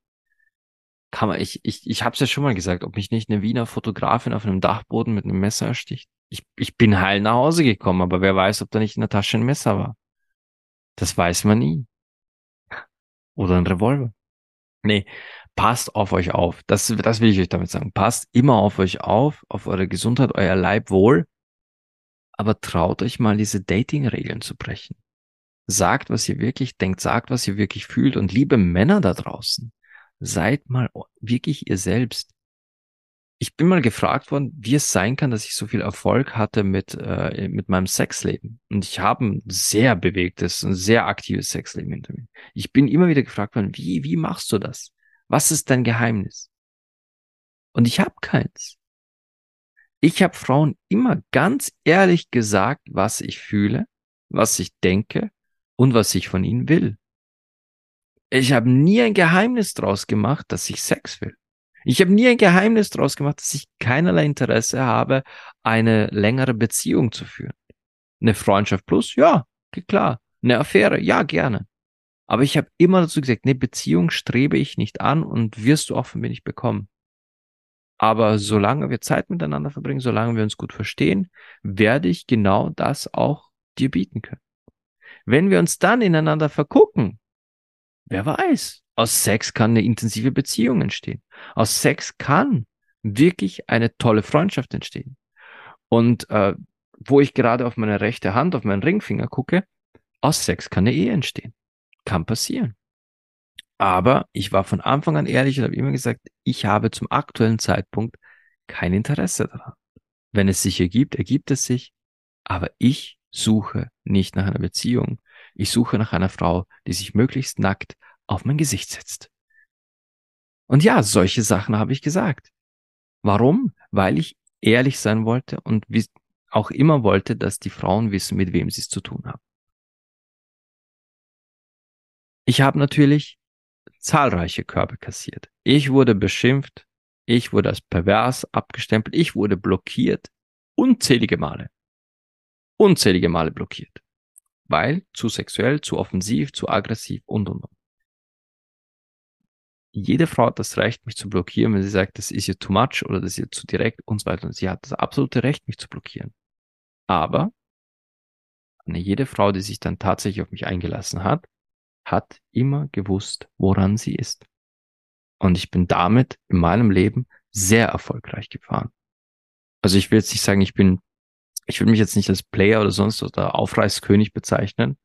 Kann man, ich, ich, ich hab's ja schon mal gesagt, ob mich nicht eine Wiener Fotografin auf einem Dachboden mit einem Messer ersticht. Ich, ich bin heil nach Hause gekommen, aber wer weiß, ob da nicht in der Tasche ein Messer war. Das weiß man nie. Oder ein Revolver. Nee, passt auf euch auf. Das, das will ich euch damit sagen. Passt immer auf euch auf, auf eure Gesundheit, euer Leibwohl. Aber traut euch mal, diese Dating-Regeln zu brechen. Sagt, was ihr wirklich denkt, sagt, was ihr wirklich fühlt. Und liebe Männer da draußen, seid mal wirklich ihr selbst. Ich bin mal gefragt worden, wie es sein kann, dass ich so viel Erfolg hatte mit, äh, mit meinem Sexleben. Und ich habe ein sehr bewegtes, ein sehr aktives Sexleben hinter mir. Ich bin immer wieder gefragt worden, wie, wie machst du das? Was ist dein Geheimnis? Und ich habe keins. Ich habe Frauen immer ganz ehrlich gesagt, was ich fühle, was ich denke und was ich von ihnen will. Ich habe nie ein Geheimnis draus gemacht, dass ich Sex will. Ich habe nie ein Geheimnis draus gemacht, dass ich keinerlei Interesse habe, eine längere Beziehung zu führen. Eine Freundschaft plus, ja, klar. Eine Affäre, ja, gerne. Aber ich habe immer dazu gesagt, ne, Beziehung strebe ich nicht an und wirst du auch von mir nicht bekommen. Aber solange wir Zeit miteinander verbringen, solange wir uns gut verstehen, werde ich genau das auch dir bieten können. Wenn wir uns dann ineinander vergucken, wer weiß, aus Sex kann eine intensive Beziehung entstehen. Aus Sex kann wirklich eine tolle Freundschaft entstehen. Und äh, wo ich gerade auf meine rechte Hand, auf meinen Ringfinger gucke, aus Sex kann eine Ehe entstehen. Kann passieren. Aber ich war von Anfang an ehrlich und habe immer gesagt, ich habe zum aktuellen Zeitpunkt kein Interesse daran. Wenn es sich ergibt, ergibt es sich. Aber ich suche nicht nach einer Beziehung. Ich suche nach einer Frau, die sich möglichst nackt auf mein Gesicht setzt. Und ja, solche Sachen habe ich gesagt. Warum? Weil ich ehrlich sein wollte und auch immer wollte, dass die Frauen wissen, mit wem sie es zu tun haben. Ich habe natürlich zahlreiche Körbe kassiert. Ich wurde beschimpft, ich wurde als pervers abgestempelt, ich wurde blockiert, unzählige Male. Unzählige Male blockiert. Weil zu sexuell, zu offensiv, zu aggressiv und und und. Jede Frau hat das Recht, mich zu blockieren, wenn sie sagt, das ist ihr too much oder das ist ihr zu direkt und so weiter. Und sie hat das absolute Recht, mich zu blockieren. Aber jede Frau, die sich dann tatsächlich auf mich eingelassen hat, hat immer gewusst, woran sie ist. Und ich bin damit in meinem Leben sehr erfolgreich gefahren. Also ich will jetzt nicht sagen, ich bin, ich will mich jetzt nicht als Player oder sonst oder Aufreißkönig bezeichnen,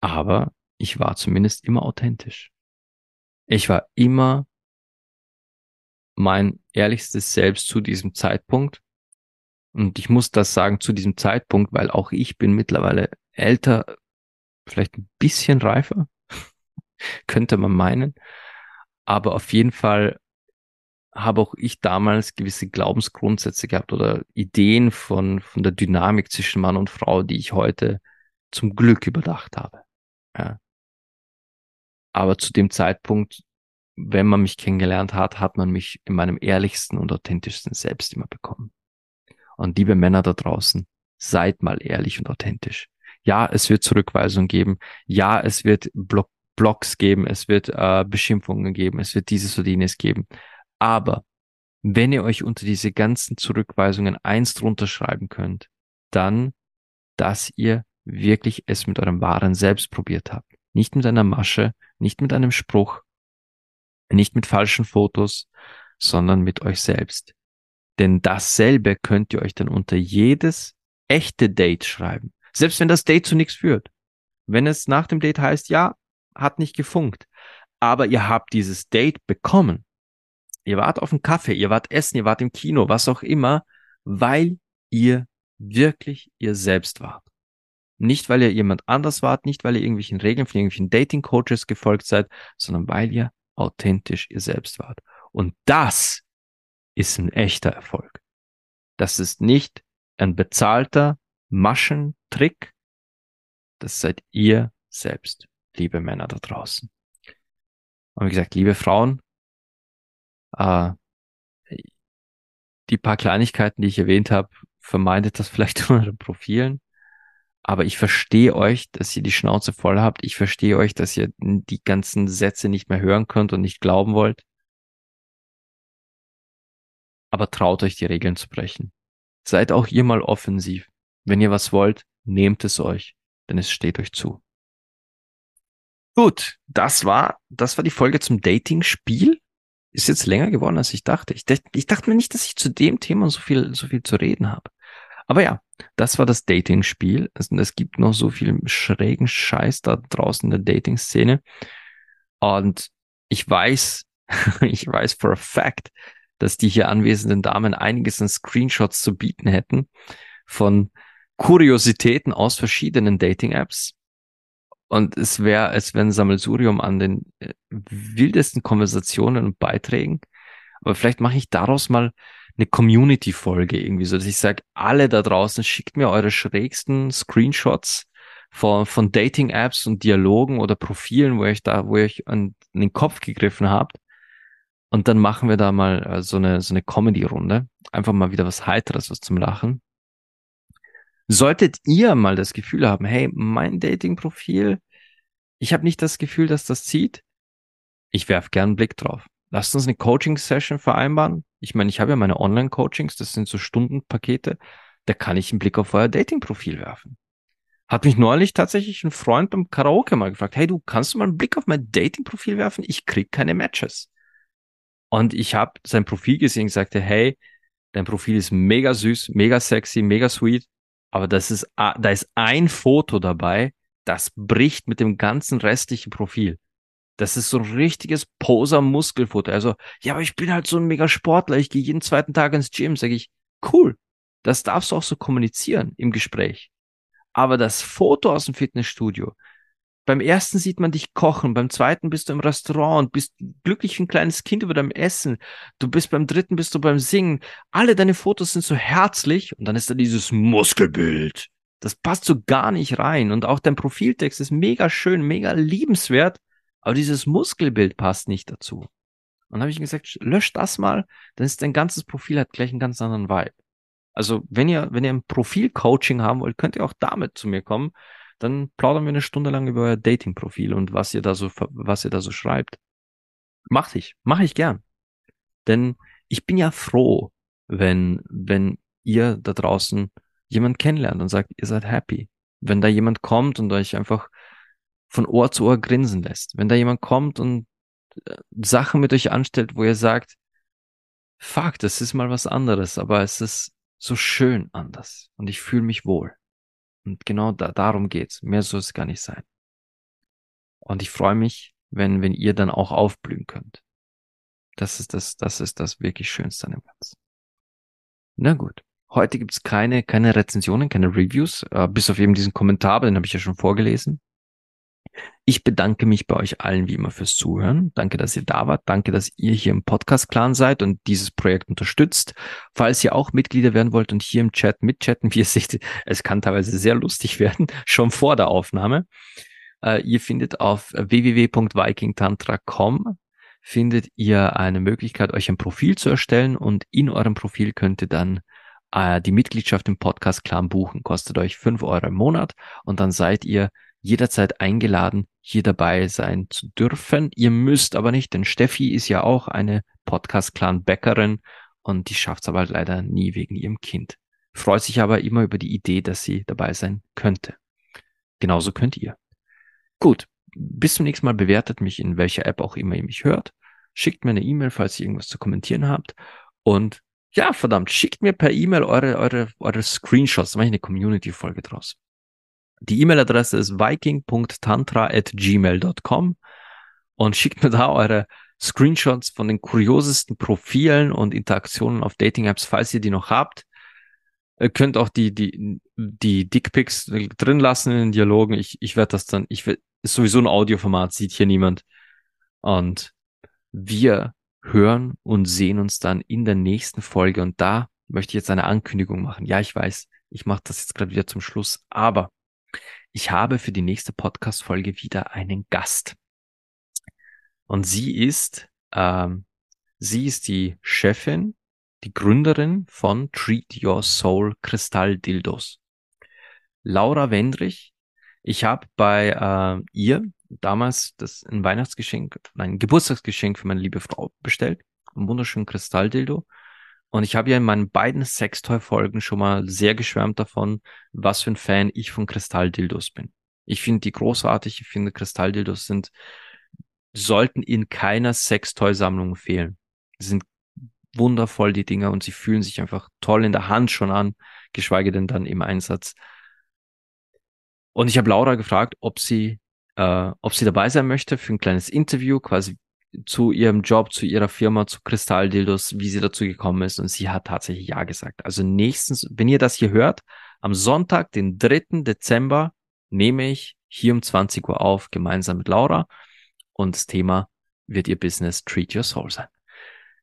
aber ich war zumindest immer authentisch. Ich war immer mein ehrlichstes Selbst zu diesem Zeitpunkt. Und ich muss das sagen zu diesem Zeitpunkt, weil auch ich bin mittlerweile älter vielleicht ein bisschen reifer, könnte man meinen. Aber auf jeden Fall habe auch ich damals gewisse Glaubensgrundsätze gehabt oder Ideen von, von der Dynamik zwischen Mann und Frau, die ich heute zum Glück überdacht habe. Ja. Aber zu dem Zeitpunkt, wenn man mich kennengelernt hat, hat man mich in meinem ehrlichsten und authentischsten Selbst immer bekommen. Und liebe Männer da draußen, seid mal ehrlich und authentisch. Ja, es wird Zurückweisung geben. Ja, es wird Block Blogs geben. Es wird äh, Beschimpfungen geben. Es wird dieses oder jenes geben. Aber wenn ihr euch unter diese ganzen Zurückweisungen eins drunter schreiben könnt, dann, dass ihr wirklich es mit eurem wahren Selbst probiert habt. Nicht mit einer Masche, nicht mit einem Spruch, nicht mit falschen Fotos, sondern mit euch selbst. Denn dasselbe könnt ihr euch dann unter jedes echte Date schreiben. Selbst wenn das Date zu nichts führt. Wenn es nach dem Date heißt, ja, hat nicht gefunkt. Aber ihr habt dieses Date bekommen. Ihr wart auf dem Kaffee, ihr wart essen, ihr wart im Kino, was auch immer, weil ihr wirklich ihr selbst wart. Nicht, weil ihr jemand anders wart, nicht, weil ihr irgendwelchen Regeln von irgendwelchen Dating-Coaches gefolgt seid, sondern weil ihr authentisch ihr selbst wart. Und das ist ein echter Erfolg. Das ist nicht ein bezahlter Maschentrick. Das seid ihr selbst, liebe Männer da draußen. Und wie gesagt, liebe Frauen, äh, die paar Kleinigkeiten, die ich erwähnt habe, vermeidet das vielleicht in euren Profilen. Aber ich verstehe euch, dass ihr die Schnauze voll habt. Ich verstehe euch, dass ihr die ganzen Sätze nicht mehr hören könnt und nicht glauben wollt. Aber traut euch, die Regeln zu brechen. Seid auch ihr mal offensiv. Wenn ihr was wollt, nehmt es euch, denn es steht euch zu. Gut, das war, das war die Folge zum Dating-Spiel. Ist jetzt länger geworden, als ich dachte. Ich, ich dachte mir nicht, dass ich zu dem Thema so viel, so viel zu reden habe. Aber ja, das war das Dating-Spiel. Also, es gibt noch so viel schrägen Scheiß da draußen in der Dating-Szene. Und ich weiß, ich weiß for a fact, dass die hier anwesenden Damen einiges an Screenshots zu bieten hätten von Kuriositäten aus verschiedenen Dating-Apps. Und es wäre, als wenn Sammelsurium an den äh, wildesten Konversationen und Beiträgen. Aber vielleicht mache ich daraus mal eine Community-Folge irgendwie, so dass ich sage, alle da draußen, schickt mir eure schrägsten Screenshots von, von Dating-Apps und Dialogen oder Profilen, wo euch da, wo an, an den Kopf gegriffen habt. Und dann machen wir da mal äh, so eine, so eine Comedy-Runde. Einfach mal wieder was Heiteres, was zum Lachen. Solltet ihr mal das Gefühl haben, hey, mein Dating-Profil, ich habe nicht das Gefühl, dass das zieht, ich werf gern einen Blick drauf. Lasst uns eine Coaching-Session vereinbaren. Ich meine, ich habe ja meine Online-Coachings, das sind so Stundenpakete. Da kann ich einen Blick auf euer Dating-Profil werfen. Hat mich neulich tatsächlich ein Freund beim Karaoke mal gefragt, hey du, kannst du mal einen Blick auf mein Dating-Profil werfen? Ich krieg keine Matches. Und ich habe sein Profil gesehen und sagte, hey, dein Profil ist mega süß, mega sexy, mega sweet, aber das ist, da ist ein Foto dabei, das bricht mit dem ganzen restlichen Profil. Das ist so ein richtiges Poser-Muskelfoto. Also, ja, aber ich bin halt so ein mega Sportler. Ich gehe jeden zweiten Tag ins Gym. Sag ich, cool. Das darfst du auch so kommunizieren im Gespräch. Aber das Foto aus dem Fitnessstudio, beim ersten sieht man dich kochen, beim zweiten bist du im Restaurant und bist glücklich wie ein kleines Kind über deinem Essen. Du bist beim dritten bist du beim Singen. Alle deine Fotos sind so herzlich und dann ist da dieses Muskelbild. Das passt so gar nicht rein und auch dein Profiltext ist mega schön, mega liebenswert aber dieses Muskelbild passt nicht dazu. Und dann habe ich gesagt, lösch das mal, dann ist dein ganzes Profil hat gleich einen ganz anderen Vibe. Also wenn ihr, wenn ihr ein Profil-Coaching haben wollt, könnt ihr auch damit zu mir kommen. Dann plaudern wir eine Stunde lang über euer Dating-Profil und was ihr da so, was ihr da so schreibt. Mach ich, mache ich gern. Denn ich bin ja froh, wenn, wenn ihr da draußen jemand kennenlernt und sagt, ihr seid happy. Wenn da jemand kommt und euch einfach von Ohr zu Ohr grinsen lässt. Wenn da jemand kommt und äh, Sachen mit euch anstellt, wo ihr sagt, fuck, das ist mal was anderes, aber es ist so schön anders und ich fühle mich wohl. Und genau da, darum geht's. Mehr soll es gar nicht sein. Und ich freue mich, wenn, wenn ihr dann auch aufblühen könnt. Das ist das, das ist das wirklich Schönste an dem Ganzen. Na gut. Heute gibt's keine, keine Rezensionen, keine Reviews, äh, bis auf eben diesen Kommentar, den habe ich ja schon vorgelesen. Ich bedanke mich bei euch allen wie immer fürs Zuhören. Danke, dass ihr da wart. Danke, dass ihr hier im Podcast-Clan seid und dieses Projekt unterstützt. Falls ihr auch Mitglieder werden wollt und hier im Chat mitchatten, wie ihr seht, es kann teilweise sehr lustig werden, schon vor der Aufnahme. Uh, ihr findet auf www.vikingtantra.com findet ihr eine Möglichkeit, euch ein Profil zu erstellen und in eurem Profil könnt ihr dann äh, die Mitgliedschaft im Podcast Clan buchen. Kostet euch fünf Euro im Monat und dann seid ihr jederzeit eingeladen, hier dabei sein zu dürfen. Ihr müsst aber nicht, denn Steffi ist ja auch eine Podcast-Clan-Bäckerin und die schafft es aber halt leider nie wegen ihrem Kind. Freut sich aber immer über die Idee, dass sie dabei sein könnte. Genauso könnt ihr. Gut, bis zum nächsten Mal bewertet mich in welcher App auch immer ihr mich hört. Schickt mir eine E-Mail, falls ihr irgendwas zu kommentieren habt. Und ja, verdammt, schickt mir per E-Mail eure, eure, eure Screenshots. Da mache ich eine Community-Folge draus. Die E-Mail-Adresse ist viking.tantra.gmail.com und schickt mir da eure Screenshots von den kuriosesten Profilen und Interaktionen auf Dating-Apps, falls ihr die noch habt. Ihr könnt auch die, die, die Dickpics drin lassen in den Dialogen. Ich, ich werde das dann, ich will, ist sowieso ein Audioformat, sieht hier niemand. Und wir hören und sehen uns dann in der nächsten Folge. Und da möchte ich jetzt eine Ankündigung machen. Ja, ich weiß, ich mache das jetzt gerade wieder zum Schluss, aber ich habe für die nächste Podcast-Folge wieder einen Gast. Und sie ist, ähm, sie ist die Chefin, die Gründerin von Treat Your Soul Kristall Dildos. Laura Wendrich. Ich habe bei äh, ihr damals das ein Weihnachtsgeschenk, ein Geburtstagsgeschenk für meine liebe Frau bestellt. Ein wunderschönen Kristalldildo. Und ich habe ja in meinen beiden Sextoy-Folgen schon mal sehr geschwärmt davon, was für ein Fan ich von Kristalldildos bin. Ich finde die großartig. Ich finde Kristalldildos sind, sollten in keiner Sextoy-Sammlung fehlen. Sie sind wundervoll, die Dinger, und sie fühlen sich einfach toll in der Hand schon an, geschweige denn dann im Einsatz. Und ich habe Laura gefragt, ob sie äh, ob sie dabei sein möchte für ein kleines Interview, quasi zu ihrem Job, zu ihrer Firma, zu Kristalldildos, wie sie dazu gekommen ist. Und sie hat tatsächlich Ja gesagt. Also nächstens, wenn ihr das hier hört, am Sonntag, den 3. Dezember, nehme ich hier um 20 Uhr auf, gemeinsam mit Laura. Und das Thema wird ihr Business Treat Your Soul sein.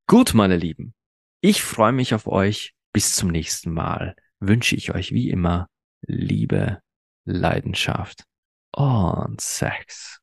Gut, meine Lieben. Ich freue mich auf euch. Bis zum nächsten Mal wünsche ich euch wie immer Liebe, Leidenschaft und Sex.